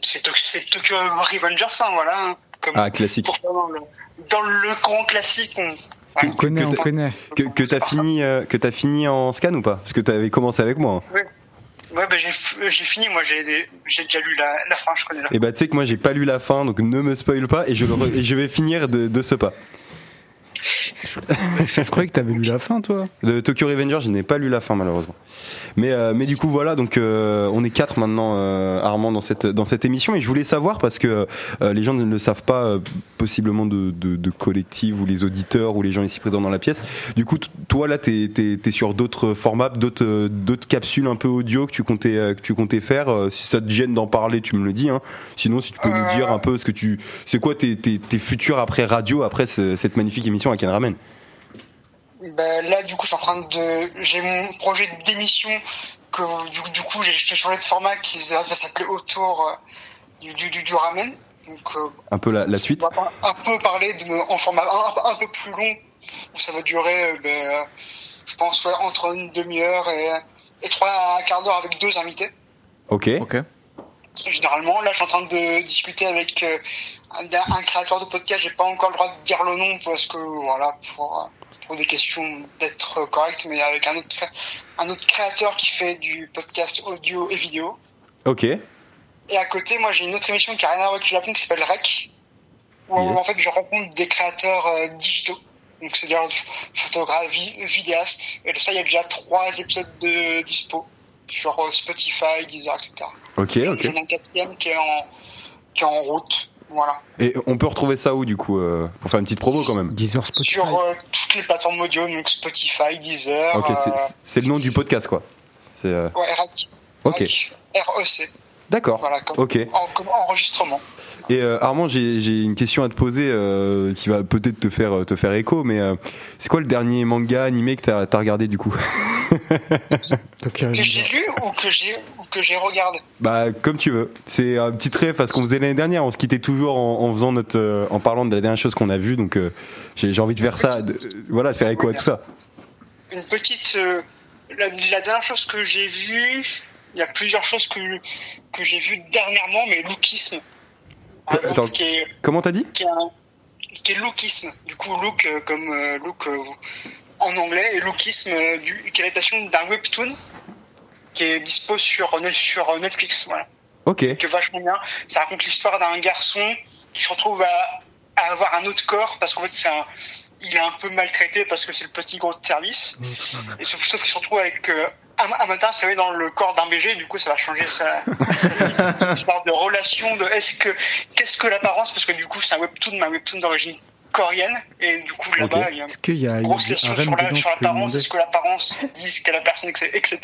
c'est To- c'est Tokyo Revengers, hein, voilà. hein, comme Ah, classique. pour dans le, grand classique, on, Que- connaît, que on connaît. Que, que t'as fini, euh, que t'as fini en scan ou pas? Parce que t'avais commencé avec moi. hein. Ouais, bah, j'ai fini, moi j'ai j'ai déjà lu la, la fin, je connais la Et bah tu sais que moi j'ai pas lu la fin, donc ne me spoil pas et je, le et je vais finir de, de ce pas. Je croyais que t'avais lu la fin, toi. De Tokyo Revenger, je n'ai pas lu la fin malheureusement. Mais euh, mais du coup voilà, donc euh, on est quatre maintenant euh, Armand dans cette dans cette émission et je voulais savoir parce que euh, les gens ne le savent pas euh, possiblement de, de de collective ou les auditeurs ou les gens ici présents dans la pièce. Du coup toi là t'es t'es sur d'autres formats, d'autres euh, d'autres capsules un peu audio que tu comptais que tu comptais faire. Si ça te gêne d'en parler, tu me le dis. Hein. Sinon si tu peux nous dire un peu ce que tu c'est quoi tes tes tes futurs après radio après ce- cette magnifique émission à Ken Ramen. Bah, là, du coup, je suis en train de. J'ai mon projet d'émission que du, du coup, j'ai changé de format qui va s'appeler autour euh, du, du, du, du ramen. Donc, euh, Un peu la, la suite. on va un peu parler de, en format un, un peu plus long, où ça va durer, euh, ben, euh, je pense, ouais, entre une demi-heure et, et trois à un quart d'heure avec deux invités. Ok. Ok. Généralement, là, je suis en train de discuter avec euh, un, un créateur de podcast. J'ai pas encore le droit de dire le nom parce que voilà, pour, euh, pour des questions d'être correct, mais avec un autre, un autre créateur qui fait du podcast audio et vidéo. Ok. Et à côté, moi, j'ai une autre émission qui a rien à voir avec le Japon qui s'appelle Rec, où Yes. en fait, je rencontre des créateurs euh, digitaux. Donc, c'est-à-dire photographes, vi- vidéastes. Et ça, il y a déjà trois épisodes de dispo sur euh, Spotify, Deezer, etc. Ok, ok. J'en ai un quatrième qui est en, qui est en route. Voilà. Et on peut retrouver ça où du coup euh, Pour faire une petite promo quand même. Deezer Spotify. Sur euh, toutes les plateformes audio, donc Spotify, Deezer. Ok, c'est- euh, c'est le nom du podcast quoi. C'est euh, ouais, REC. Ok. REC. d'accord. Voilà, comme, Ok. en, comme enregistrement. Et euh, Armand, j'ai une question à te poser euh, qui va peut-être te faire te faire écho, mais euh, c'est quoi le dernier manga animé que t'as as regardé du coup? Que j'ai lu ou que j'ai que j'ai regardé. Bah comme tu veux. C'est un petit trait à ce qu'on faisait l'année dernière. On se quittait toujours en, en faisant notre, euh, en parlant de la dernière chose qu'on a vue. Donc euh, j'ai envie de faire ça, de, euh, voilà, de faire écho à tout ça. Une petite. la, la dernière chose que j'ai vue, il y a plusieurs choses que, que j'ai vues dernièrement, mais lookisme. Attends. groupe qui est, Comment t'as dit? qui est, un- qui est lookisme. Du coup, look comme look en anglais et lookisme, du, qui est l'adaptation d'un webtoon qui est dispo sur, sur Netflix. Voilà. Ok. qui est vachement bien. Ça raconte l'histoire d'un garçon qui se retrouve à, à avoir un autre corps parce qu'en fait c'est un, il est un peu maltraité parce que c'est le posting de service. Et sauf, sauf qu'il se retrouve avec euh, un, matin se réveille dans le corps d'un BG. Du coup ça va changer sa, sa histoire de relation de est-ce que qu'est-ce que l'apparence parce que du coup c'est un webtoon, mais un webtoon d'origine coréenne et du coup là-bas il y a Est-ce qu'il y a, il y a une grosse un question sur la- sur l'apparence, est-ce que l'apparence dit ce qu'est la personne, etc.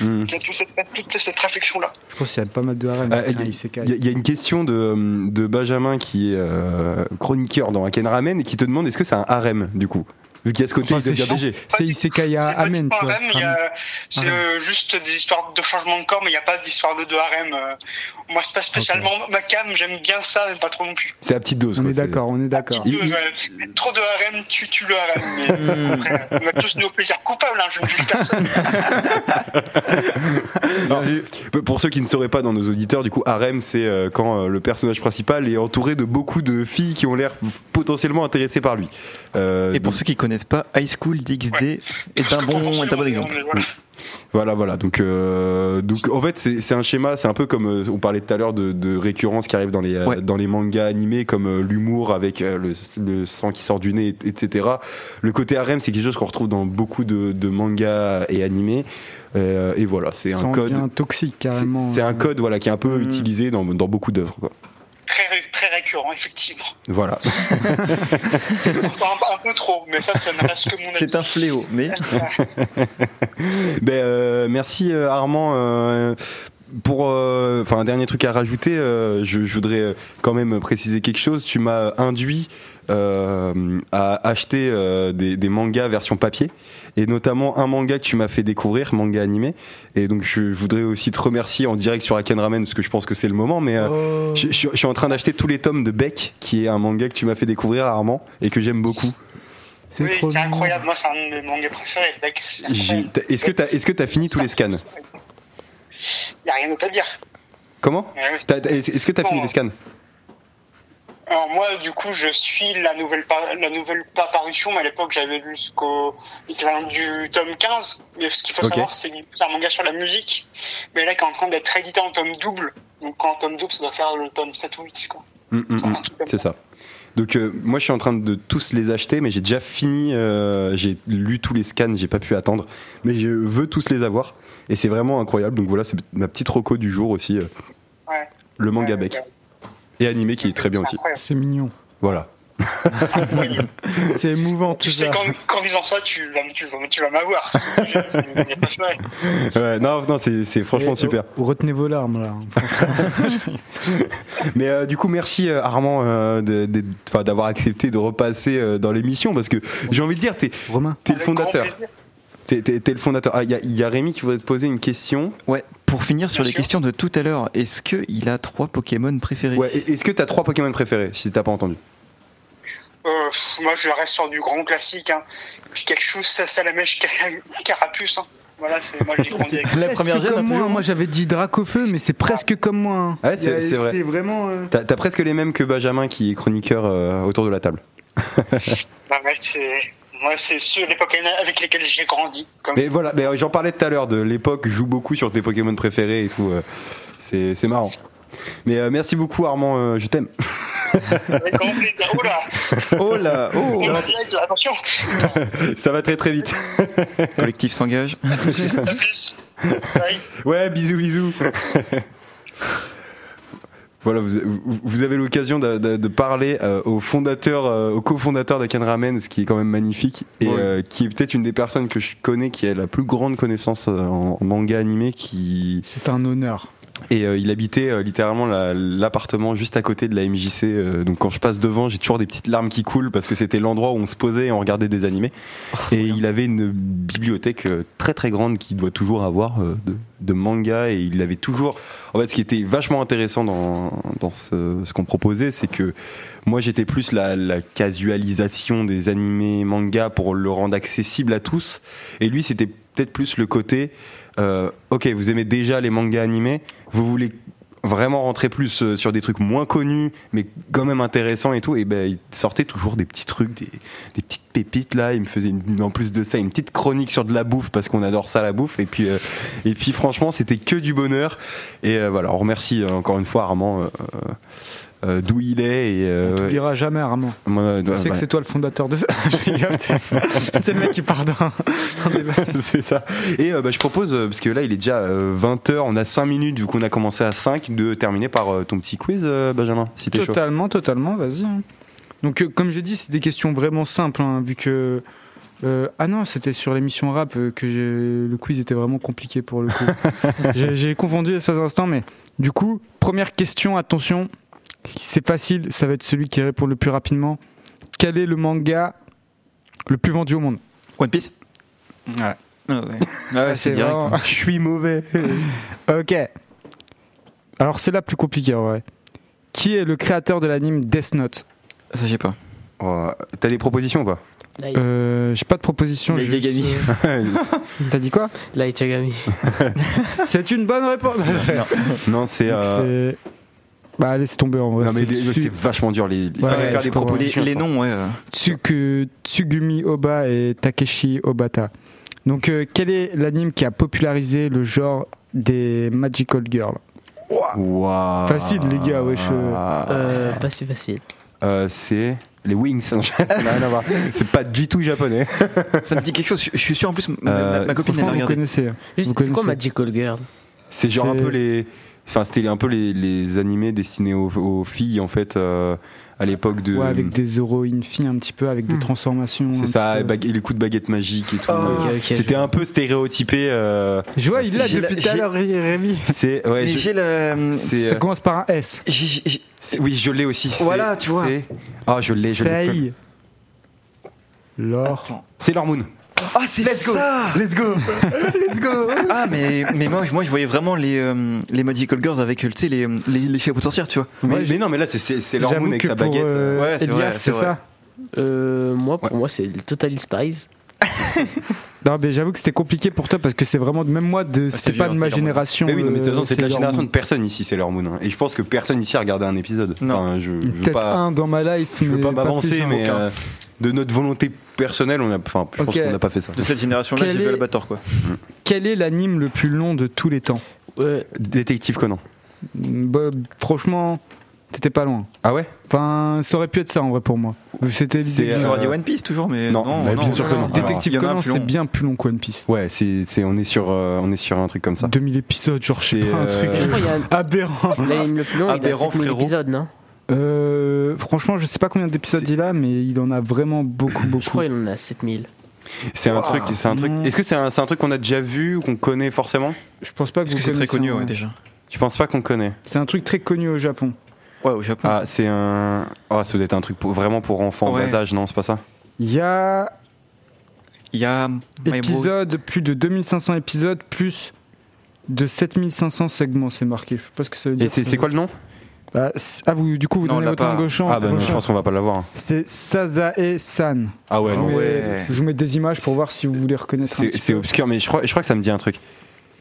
Hmm. Il y a toute cette, toute cette réflexion-là. Je pense qu'il y a pas mal de REM. Euh, Il y, a- il y a une question de, de Benjamin qui est euh, chroniqueur dans Aken Ramen et qui te demande est-ce que c'est un harem du coup? Vu qu'il y a ce côté Enfin, c'est dire chiant. BG. C'est Isekai C'est à pas Amen, tu vois. harem, il y a- C'est Harem. euh, juste des histoires de changement de corps, mais il n'y a pas d'histoire de, de harem. euh. Moi, c'est pas spécialement ma cam, j'aime bien ça, mais pas trop non plus. C'est à petite dose. On quoi, est d'accord, on est d'accord. Il- Peu, il- ouais. Trop de harem, tu tues le harem. Mais après, on a tous nos plaisirs coupables, hein, je ne juge personne. Alors, Pour ceux qui ne sauraient pas dans nos auditeurs, du coup, harem, c'est euh, quand euh, le personnage principal est entouré de beaucoup de filles qui ont l'air potentiellement intéressées par lui. Euh, Et pour donc- ceux qui connaissent pas, High School DxD est un bon, est un bon exemple. Voilà. Voilà. Donc, euh, donc en fait, c'est c'est un schéma. C'est un peu comme euh, on parlait tout à l'heure de, de récurrence qui arrive dans les euh, Ouais. dans les mangas animés, comme euh, l'humour avec euh, le, le sang qui sort du nez, et- etc. Le côté harem, c'est quelque chose qu'on retrouve dans beaucoup de, de mangas et animés. Euh, et voilà, c'est Ça un code. toxique carrément. c'est un code voilà qui est un peu Mm. utilisé dans, dans beaucoup d'œuvres. Très, ré- très récurrent, effectivement. Voilà. un, un peu trop, mais ça, ça ne reste que mon avis. C'est un fléau, mais Ben, euh, merci euh, Armand. euh, pour euh, enfin un dernier truc à rajouter, euh, je, je voudrais quand même préciser quelque chose. Tu m'as induit euh, à acheter euh, des, des mangas version papier et notamment un manga que tu m'as fait découvrir, manga animé. Et donc je voudrais aussi te remercier en direct sur Aken Ramen parce que je pense que c'est le moment. Mais euh, Oh. je, je- je suis en train d'acheter tous les tomes de Beck, qui est un manga que tu m'as fait découvrir Armand et que j'aime beaucoup. C'est oui, incroyable. Moi, c'est un de mes mangas préférés. Est-ce que t'as est-ce que t'as fini tous les scans? Il n'y a rien d'autre à dire. Comment Est-ce que t'as fini les scans? Alors moi, du coup, je suis la nouvelle la nouvelle pa- parution, mais à l'époque, j'avais lu jusqu'au l'équivalent du tome 15. Mais ce qu'il faut savoir, c'est que c'est un manga sur la musique, mais là, qui est en train d'être édité en tome double. Donc, en tome double, ça doit faire le tome 7 ou 8, quoi. Mm, mm, mm. Un truc comme C'est ça. Donc euh, moi je suis en train de tous les acheter, mais j'ai déjà fini. euh, j'ai lu tous les scans, j'ai pas pu attendre, mais je veux tous les avoir et c'est vraiment incroyable. Donc voilà, c'est ma petite reco du jour aussi, euh, Ouais. le manga Ouais, ouais. et animé qui est très bien aussi. C'est mignon. Voilà. C'est émouvant tout Tu sais, ça. qu'en qu'en disant ça, tu vas, tu vas, tu vas m'avoir. Ouais, non, non, c'est c'est franchement Et, super. oh, Retenez vos larmes là. Mais euh, du coup, merci euh, Armand euh, de- de- enfin, d'avoir accepté de repasser euh, dans l'émission parce que j'ai envie de dire, t'es Romain. t'es le fondateur. T'es t'es- t'es le fondateur. Ah, il y, a- il y a Rémi qui voudrait te poser une question. ouais. Pour finir sur Bien les sûr. questions de tout à l'heure, est-ce qu'il a trois Pokémon préférés? Ouais, est-ce que t'as trois Pokémon préférés si t'as pas entendu? Euh, moi, je reste sur du grand classique. Hein. Puis quelque chose, ça, Salamèche, Carapuce. Hein. Voilà, c'est moi, j'ai grandi avec ça. La première comme moi. Moi j'avais dit Dracofeu, mais c'est presque comme moi. hein. Ouais, c'est- vrai. C'est vraiment. euh, T'as t'as presque les mêmes que Benjamin qui est chroniqueur euh, autour de la table. Bah ouais, c'est... Moi, c'est ceux les Pokémon avec lesquels j'ai grandi. Comme... Mais voilà, mais j'en parlais tout à l'heure de l'époque, joue beaucoup sur tes Pokémon préférés et tout. euh, c'est c'est marrant. Mais euh, merci beaucoup Armand, euh, je t'aime. Oh là, oh oula, attention. Ça va très très vite. Collectif s'engage. Ouais, bisous bisous. Voilà, vous, vous- vous avez l'occasion de, de- de parler euh, au fondateur, euh, au cofondateur d'Aken Ramen, ce qui est quand même magnifique, et Ouais. euh, qui est peut-être une des personnes que je connais qui a la plus grande connaissance en, en manga animé, qui C'est un honneur. Et euh, il habitait euh, littéralement la- l'appartement juste à côté de la MJC. euh, donc quand je passe devant, j'ai toujours des petites larmes qui coulent parce que c'était l'endroit où on se posait et on regardait des animés. et il avait une bibliothèque euh, très très grande qu'il doit toujours avoir euh, de, de mangas. Et il avait toujours. En fait, ce qui était vachement intéressant dans, dans ce, ce qu'on proposait, c'est que moi j'étais plus la, la casualisation des animés mangas pour le rendre accessible à tous. Et lui, c'était peut-être plus le côté. Euh, ok, vous aimez déjà les mangas animés, vous voulez vraiment rentrer plus euh, sur des trucs moins connus, mais quand même intéressants et tout, et ben il sortait toujours des petits trucs, des, petites pépites là. Il me faisait en plus de ça une petite chronique sur de la bouffe parce qu'on adore ça la bouffe. Et puis euh, et puis franchement c'était que du bonheur. Et voilà, on remercie encore une fois Armand. Euh, d'où il est et euh, On t'oubliera jamais, Armand. moi, Je sais que c'est toi le fondateur de ça. Je rigole, c'est le mec qui part c'est ça. Et euh, bah, je propose, euh, parce que là il est déjà 20h, on a 5 minutes vu qu'on a commencé à 5, de terminer par euh, ton petit quiz, euh, Benjamin, si chaud. Totalement, totalement, vas-y. hein. Donc, euh, comme j'ai dit, c'est des questions vraiment simples, hein, vu que. euh, ah non, c'était sur l'émission rap que le quiz était vraiment compliqué pour le coup. j'ai confondu l'espace d'un instant, mais du coup, première question, attention, c'est facile, ça va être celui qui répond le plus rapidement. Quel est le manga le plus vendu au monde One Piece Ouais. Ah ouais, Ah ouais, c'est direct. vraiment- Je suis mauvais. Ok. Alors, c'est la plus compliquée en vrai. Qui est le créateur de l'anime Death Note Ça, j'ai pas. Oh, T'as des propositions ou pas Light, euh, J'ai pas de proposition. Juste, Yagami. T'as dit quoi Light Yagami. C'est une bonne réponse. Non, c'est. Euh, c'est- Bah laisse tomber en vrai. Non, mais c'est vachement dur. Les, il Ouais, fallait ouais, faire des propositions. Les noms, ouais. euh, Tsuku- Tsugumi Oba et Takeshi Obata. Donc euh, quel est l'anime qui a popularisé le genre des Magical Girls? Facile, les gars, wesh. Euh, pas si facile. Euh, c'est les Wings. C'est pas du tout japonais. Ça me dit quelque chose. Je suis sûr en plus, ma, ma- Euh, ma copine elle vous connaissez. hein. C'est quoi. Magical Girl C'est genre un peu les. Enfin, c'était un peu les, les animés destinés aux, aux filles en fait euh, à l'époque de. Ouais, avec des héroïnes filles un petit peu, avec des transformations. C'est ça, et, et les coups de baguette magique et tout. Ah, ok, ok, C'était je- un peu stéréotypé. euh, Je vois, il l'a depuis tout à l'heure, Rémi. c'est ouais. Mais je- j'ai la. c'est, Ça euh, commence par un S. j'ai- j'ai- c'est- oui, je l'ai aussi. c'est- Voilà, tu vois. Ah, je l'ai, je l'ai. L'or. C'est l'hormone. Ah, c'est ça Let's go. Let's go. Ah, mais, mais moi, moi, je voyais vraiment les, euh, les Magical Girls avec, tu sais, les, les, les filles à bout de sorcière, tu vois. Mais, Ouais, mais non, mais là c'est c'est c'est J'avoue l'hormone avec sa baguette. euh, Ouais, c'est c'est c'est vrai. ça Euh, moi, pour Ouais. moi, c'est le Total Spies. Non, mais j'avoue que c'était compliqué pour toi parce que c'est vraiment, même moi, de, c'était c'est pas de ma génération. Mais oui, non, mais de toute façon, euh, c'est de la génération Moon. de personne ici, c'est l'hormone. hein. Et je pense que personne ici a regardé un épisode. Non. Enfin, je, je veux Peut-être pas, un dans ma life, je veux pas m'avancer, hein. mais euh, de notre volonté personnelle, on a, enfin, je pense Ok. qu'on n'a pas fait ça. De cette génération-là, j'ai vu Albator, quoi. Quel est l'anime le plus long de tous les temps? Ouais, Détective Conan. Bah, Franchement, t'étais pas loin. Ah ouais? Enfin, ça aurait pu être ça en vrai pour moi. C'était euh, J'aurais j'aurais. dit One Piece toujours, mais non, non, bah, non, bien sûr que non. Détective Conan, plus c'est long. bien plus long que One Piece. Ouais, c'est, c'est, on est sur, euh, on est sur un truc comme ça. 2000 épisodes, genre, je sais pas, un euh, truc un- aberrant. l'anime le plus long, il a Aberrant, 7000 frérot. épisodes, non? Euh, franchement, je sais pas combien d'épisodes il a, mais il en a vraiment beaucoup, beaucoup. Je crois qu'il en a 7000. C'est un truc, c'est un truc. Est-ce que c'est un, c'est un truc qu'on a déjà vu ou qu'on connaît forcément? Je pense pas que que c'est très connu, ouais, déjà? Tu penses pas qu'on connaît? C'est un truc très connu au Japon. Ouais, au Japon. Ah, c'est un. Oh, ça doit être un truc pour, vraiment pour enfants en Ouais. bas âge, non C'est pas ça? Il y a Il y a épisodes, plus de 2500 épisodes, plus de 7500 segments, c'est marqué. Je sais pas ce que ça veut dire. Et c'est, c'est quoi le nom? Bah, c'est- Ah, vous, du coup, vous Non, on donnez votre pas. langue au champ. Ah, bah non, je pense qu'on va pas l'avoir. C'est Sazae-san. Ah ouais, je, non. vous mets, ouais. je vous mets des images pour voir si vous voulez reconnaître. un C'est, c'est obscur, mais je crois, je crois que ça me dit un truc.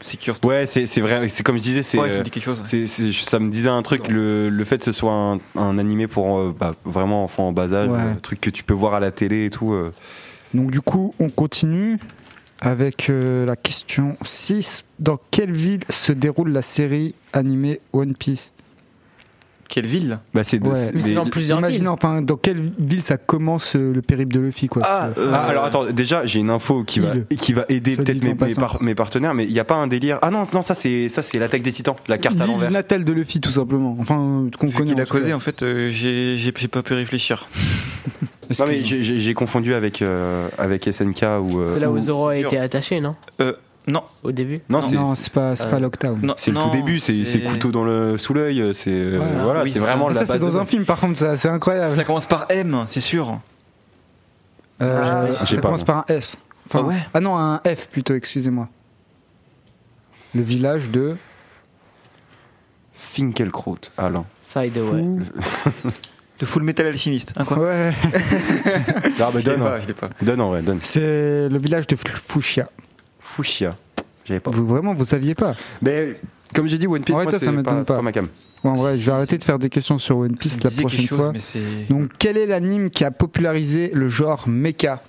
Secure Ouais, c'est, c'est vrai, c'est comme je disais, c'est. Ouais, ça euh, me dit quelque chose. c'est- c'est- ça me disait un truc, le, le fait que ce soit un, un animé pour euh, bah, vraiment enfants en bas âge, Ouais. euh, truc que tu peux voir à la télé et tout. euh. Donc, du coup, on continue avec euh, la question 6. Dans quelle ville se déroule la série animée One Piece? Quelle ville Bah, c'est, Ouais. c'est- Mais c'est des- dans plusieurs Imaginez, villes. enfin, dans quelle ville ça commence euh, le périple de Luffy, quoi. Ah, euh, Ah, alors attends, déjà j'ai une info qui va, Il. qui va aider peut-être mes, en mes, passant. par- mes partenaires, mais il n'y a pas un délire. Ah non, non, ça c'est ça c'est l'attaque des titans, la carte à l'envers. natale de Luffy, tout simplement. Enfin, qu'on connaît. qu'il en a causé, en fait, euh, j'ai pas pu réfléchir. Non mais j'ai- confondu avec euh, avec SNK ou. euh, C'est là où Zoro a été attaché, non? Euh, non, Au début Non, Non, c'est Non, pas, c'est Euh, pas Lockdown. non, c'est le tout non, début, c'est couteau dans le sous l'œil, c'est euh, Ouais. voilà, Oui, c'est ça- vraiment Ah, la ça, c'est dans un film, par contre, ça, c'est incroyable. Ça commence par M, c'est sûr. Euh, Ah, ça pas, commence par un S. Enfin, Ah ouais Ah non, un F plutôt, excusez-moi. Le village de. Finkelkraut. Ah non. Fade away. Fou- De Full Metal Alchimiste. Hein, quoi Ouais, Ah Je l'ai donne, pas, hein. je l'ai pas. donne en vrai, donne. c'est le village de Fushia. Fushia. J'avais pas. Vous, vraiment, vous saviez pas Mais Comme j'ai dit, One Piece, Ouais, moi, toi, ça c'est m'étonne pas, c'est pas. pas ma cam. Ouais, en vrai, je vais arrêter de faire des questions sur One Piece la prochaine chose, fois. mais c'est. Donc, quel est l'anime qui a popularisé le genre mecha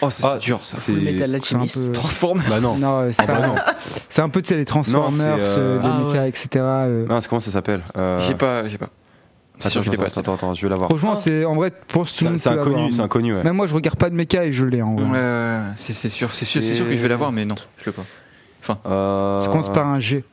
Oh, ça, Ah, c'est dur ça. c'est- Metal c'est un Alchemist. peu- Transforme. Bah non. Non, euh, c'est Ah bah pas- non. c'est un peu de les Transformers, Non, c'est, euh, euh, les Ah mecha, ouais. etc. euh. Mince, comment ça s'appelle euh... J'ai pas, j'ai pas. C'est Attends, sûr, je l'ai pas. attends, attends, je vais l'avoir. Franchement, c'est en vrai, pour tout le C'est monde c'est inconnu, c'est inconnu, ouais. Même moi, je regarde pas de mecha et je l'ai en vrai. Ouais, ouais, ouais, c'est c'est sûr, c'est sûr, c'est sûr que je vais l'avoir, mais non, je l'ai pas. Euh... Ça commence par un G.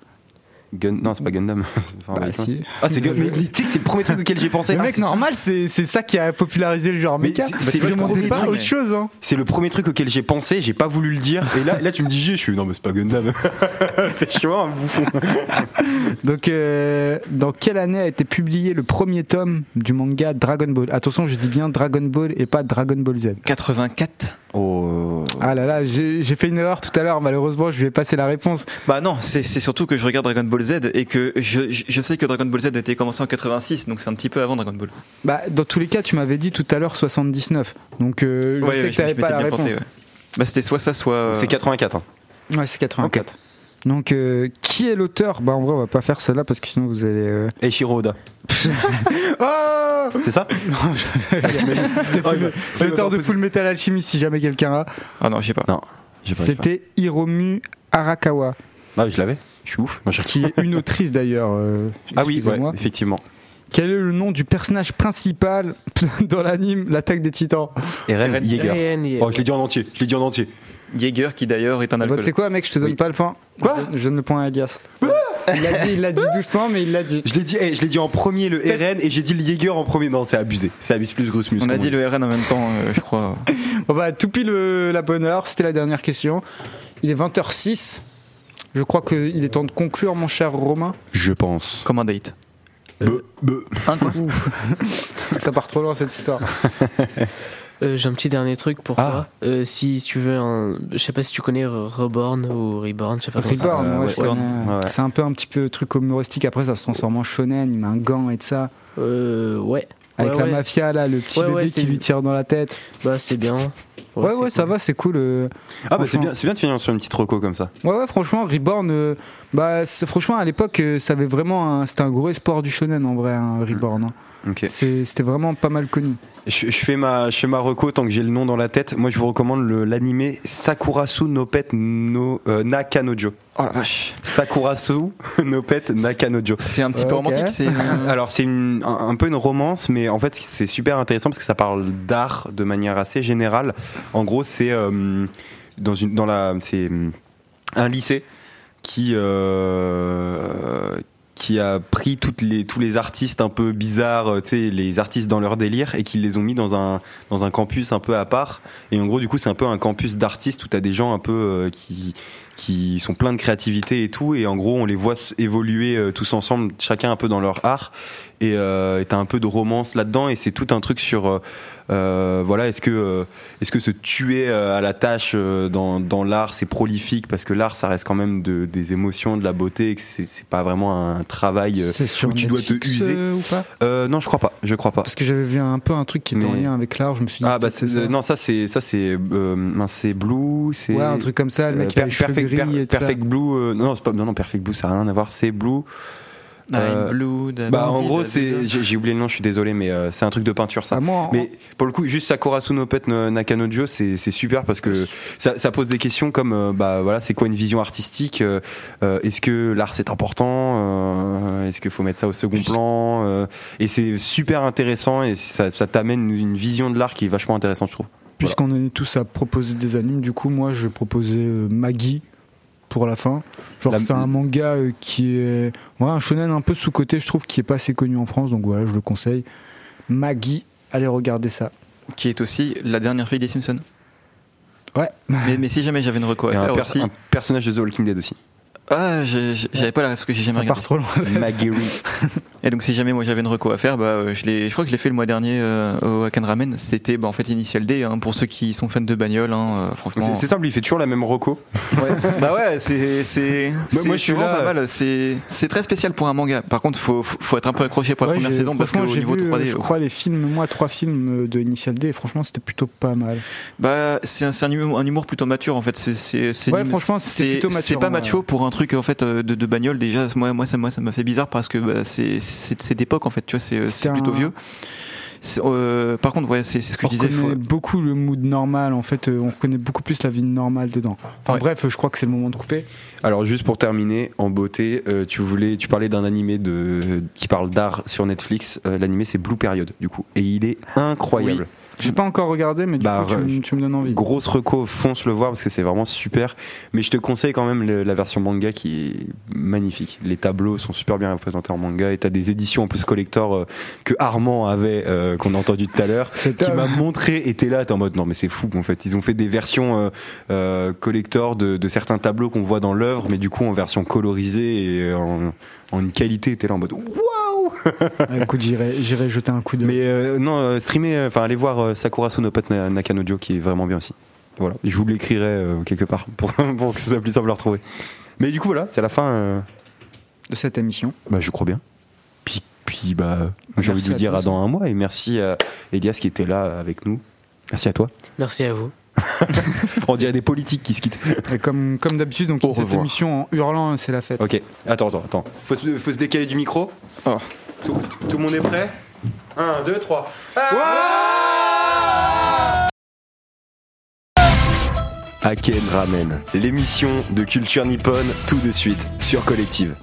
Gun... Non, c'est pas Gundam. Enfin, Bah, si. Ah, c'est Gun- Mais mais tu sais que c'est le premier truc auquel j'ai pensé. Le Ah, mec, normal, c'est c'est ça qui a popularisé le genre Mais mecha. c'est- Bah, le pas autre chose, hein. C'est le premier truc auquel j'ai pensé, j'ai pas voulu le dire. Et là, là tu me dis G, je suis non, mais c'est pas Gundam. c'est chaud, un bouffon. Donc, euh, dans quelle année a été publié le premier tome du manga Dragon Ball? Attention, je dis bien Dragon Ball et pas Dragon Ball Z. 84. Oh. Ah là là, j'ai fait une erreur tout à l'heure, malheureusement, je lui ai passé la réponse. Bah non, c'est surtout que je regarde Dragon Ball Z et que je, sais que Dragon Ball Z a été commencé en 86, donc c'est un petit peu avant Dragon Ball. Bah, dans tous les cas, tu m'avais dit tout à l'heure 79. Donc, euh, je Ouais, sais ouais, que t'avais pas la réponse. planté, ouais. Bah c'était soit ça, soit. euh, C'est 84. hein. Ouais, c'est 84. Donc, euh, qui est l'auteur? Bah, en vrai, on va pas faire celle-là parce que sinon vous allez. euh, Oda. Oh C'est ça? C'était C'est l'auteur de Full Metal Alchemist, si jamais quelqu'un a. Ah non, je sais pas. Non. J'ai pas. C'était Hiromu Arakawa, Ah, je l'avais. Je suis ouf. Je- qui est une autrice d'ailleurs. euh, Ah oui, ouais, effectivement. Quel est le nom du personnage principal dans l'anime L'attaque des titans? Eren, Yeager. Oh, je l'ai dit en entier. Je l'ai dit en entier. Jaeger qui d'ailleurs est un Bah, alcool. Tu sais quoi, mec, je te donne Oui. pas le point. Quoi je, je donne le point à Elias. il l'a dit, il l'a dit doucement, mais il l'a dit. Je l'ai dit, eh, je l'ai dit en premier le Eren et j'ai dit le Jaeger en premier. Non, c'est abusé. C'est abusé plus grosse muscle. On a dit le RN en même temps, euh, je crois. Bon bah, tout pile euh, la bonne heure, c'était la dernière question. Il est 20h06. Je crois qu'il est temps de conclure, mon cher Romain. Je pense. Comme un date. Be- be- Un quoi Ça part trop loin cette histoire. Euh, J'ai un petit dernier truc pour Ah. toi. Euh, si tu veux un. Je sais pas si tu connais Reborn ou Reborn, je sais pas Reborn, euh, ouais, ouais, je connais. Ouais. C'est un peu un petit peu truc humoristique. Après, ça se transforme en shonen. Il met un gant et de ça. Euh, ouais. Avec Ouais, la ouais. mafia, là, le petit Ouais, bébé ouais, qui lui tire dans la tête. Bah, c'est bien. Ouais, ouais, ça va, c'est cool. euh. Ah, bah c'est bien, c'est bien de finir sur une petite reco comme ça. Ouais, ouais, franchement, Reborn, euh, bah, c'est- franchement, à l'époque, euh, ça avait vraiment un, c'était un gros espoir du shonen en vrai, hein, Reborn. hein. C'était vraiment pas mal connu. Je, je fais ma, je fais ma reco tant que j'ai le nom dans la tête. Moi, je vous recommande l'animé Sakurasu no Pet no euh, Nakanojo. Oh la vache. Sakurasu no Pet Nakanojo. C'est un petit peu romantique, c'est. Alors c'est un, un peu une romance, mais en fait c'est super intéressant parce que ça parle d'art de manière assez générale. En gros, c'est euh, dans une dans la c'est un lycée qui euh, qui a pris toutes les tous les artistes un peu bizarres, euh, tu sais les artistes dans leur délire et qui les ont mis dans un dans un campus un peu à part. Et en gros du coup c'est un peu un campus d'artistes où t'as des gens un peu euh, qui qui sont pleins de créativité et tout et en gros on les voit évoluer euh, tous ensemble chacun un peu dans leur art et euh, et t'as un peu de romance là-dedans et c'est tout un truc sur euh, euh, voilà est-ce que est-ce que se tuer à la tâche dans, dans l'art c'est prolifique? Parce que l'art ça reste quand même de, des émotions de la beauté et que c'est pas vraiment un travail C'est sur où tu dois te user. ou pas? Non je crois pas je crois pas Parce que j'avais vu un peu un truc qui était en lien avec l'art, je me suis dit. ah bah ça. non ça c'est ça c'est c'est Blue c'est Ouais, un truc comme ça, le mec qui a les cheveux Perfect, gris Per- et tout ça. Perfect Blue non pas non non Perfect Blue ça a rien à voir c'est Blue Nine Blue, de- bah en gros c'est j'ai oublié le nom je suis désolé mais euh, c'est un truc de peinture ça. Ah, moi, en- mais pour le coup, juste Sakura Sunopet no Nakanojo, c'est c'est super parce que ça, ça pose des questions comme euh, bah voilà, c'est quoi une vision artistique euh, euh, Est-ce que l'art c'est important euh, Est-ce qu'il faut mettre ça au second plan euh, Et c'est super intéressant et ça, ça t'amène une, vision de l'art qui est vachement intéressante, je trouve. Puisqu'on est tous à proposer des animes, du coup, moi, je vais proposer euh, Maggie pour la fin. Genre, La- c'est un manga euh, qui est. Ouais, un shonen un peu sous-côté, je trouve, qui est pas assez connu en France, donc voilà, je le conseille. Maggie, allez regarder ça. Qui est aussi la dernière fille des Simpsons. Ouais. Mais, mais si jamais j'avais une reco à un, faire per- aussi. un personnage de The Walking Dead aussi. Ah, j'avais pas la parce que j'ai jamais Ça part regardé. trop loin. Maggie. Et donc si jamais moi j'avais une reco à faire, bah euh, je l'ai, je crois que je l'ai fait le mois dernier euh, au Akan Ramen. C'était bah, en fait Initial D hein, pour ceux qui sont fans de bagnole. Hein, euh, franchement. C'est c'est simple, il fait toujours la même reco. bah ouais, c'est c'est Moi, c'est moi, je suis là, pas mal. C'est c'est très spécial pour un manga. Par contre, faut faut être un peu accroché pour la Ouais, première saison parce qu'au j'ai niveau vu, 3D, je crois les films, moi trois films de Initial D, et franchement c'était plutôt pas mal. Bah, c'est un, c'est un humour, un humour plutôt mature en fait. C'est, c'est, c'est Ouais, franchement, c'est- plutôt mature, C'est pas macho pour un truc en fait euh, de, de bagnole déjà. Moi, moi, ça, moi, ça m'a fait bizarre parce que bah, c'est, c'est, c'est d'époque en fait. Tu vois, c'est, c'est plutôt un- vieux. Euh, par contre, ouais, c'est, c'est ce que On je disais. reconnaît faut- beaucoup le mood normal, en fait, euh, on reconnaît beaucoup plus la vie normale dedans. Enfin Ouais. bref, je crois que c'est le moment de couper. Alors juste pour terminer, en beauté, euh, tu voulais, tu parlais d'un animé de qui parle d'art sur Netflix. Euh, L'animé c'est Blue Period du coup, et il est incroyable. J'ai pas encore regardé, mais du Bah, coup tu, me- tu me donnes envie. Grosse reco, fonce le voir parce que c'est vraiment super. Mais je te conseille quand même le- la version manga qui est magnifique. Les tableaux sont super bien représentés en manga et t'as des éditions en plus collector euh, que Armand avait, euh, qu'on a entendu tout à l'heure, qui m'a montré. Et t'es là, t'es en mode non mais c'est fou en fait. Ils ont fait des versions euh, euh, collector de, de certains tableaux qu'on voit dans l'œuvre, mais du coup en version colorisée et en, en une qualité. T'es là en mode waouh. Écoute, j'irai, j'irai jeter un coup d'œil. Mais euh, non, euh, streamer, euh, enfin allez voir Sakura Sonopat Na- Nakanojo qui est vraiment bien aussi. Voilà, je vous l'écrirai euh, quelque part pour, pour que ce soit plus simple à retrouver. Mais du coup voilà, c'est la fin. euh, De cette émission. bah je crois bien. Puis, puis bah j'ai envie de dire à dans un mois et merci à Elias qui était là avec nous. Merci à toi. Merci à vous. On dirait des politiques qui se quittent. Et comme, comme d'habitude, quitte cette revoir. émission en hurlant, c'est la fête. Ok, attends, attends, attends. Faut se, faut se décaler du micro. Oh. Tout, tout- tout le monde est prêt? 1, 2, 3. Aken Ramen, l'émission de culture nippone, tout de suite sur Collective.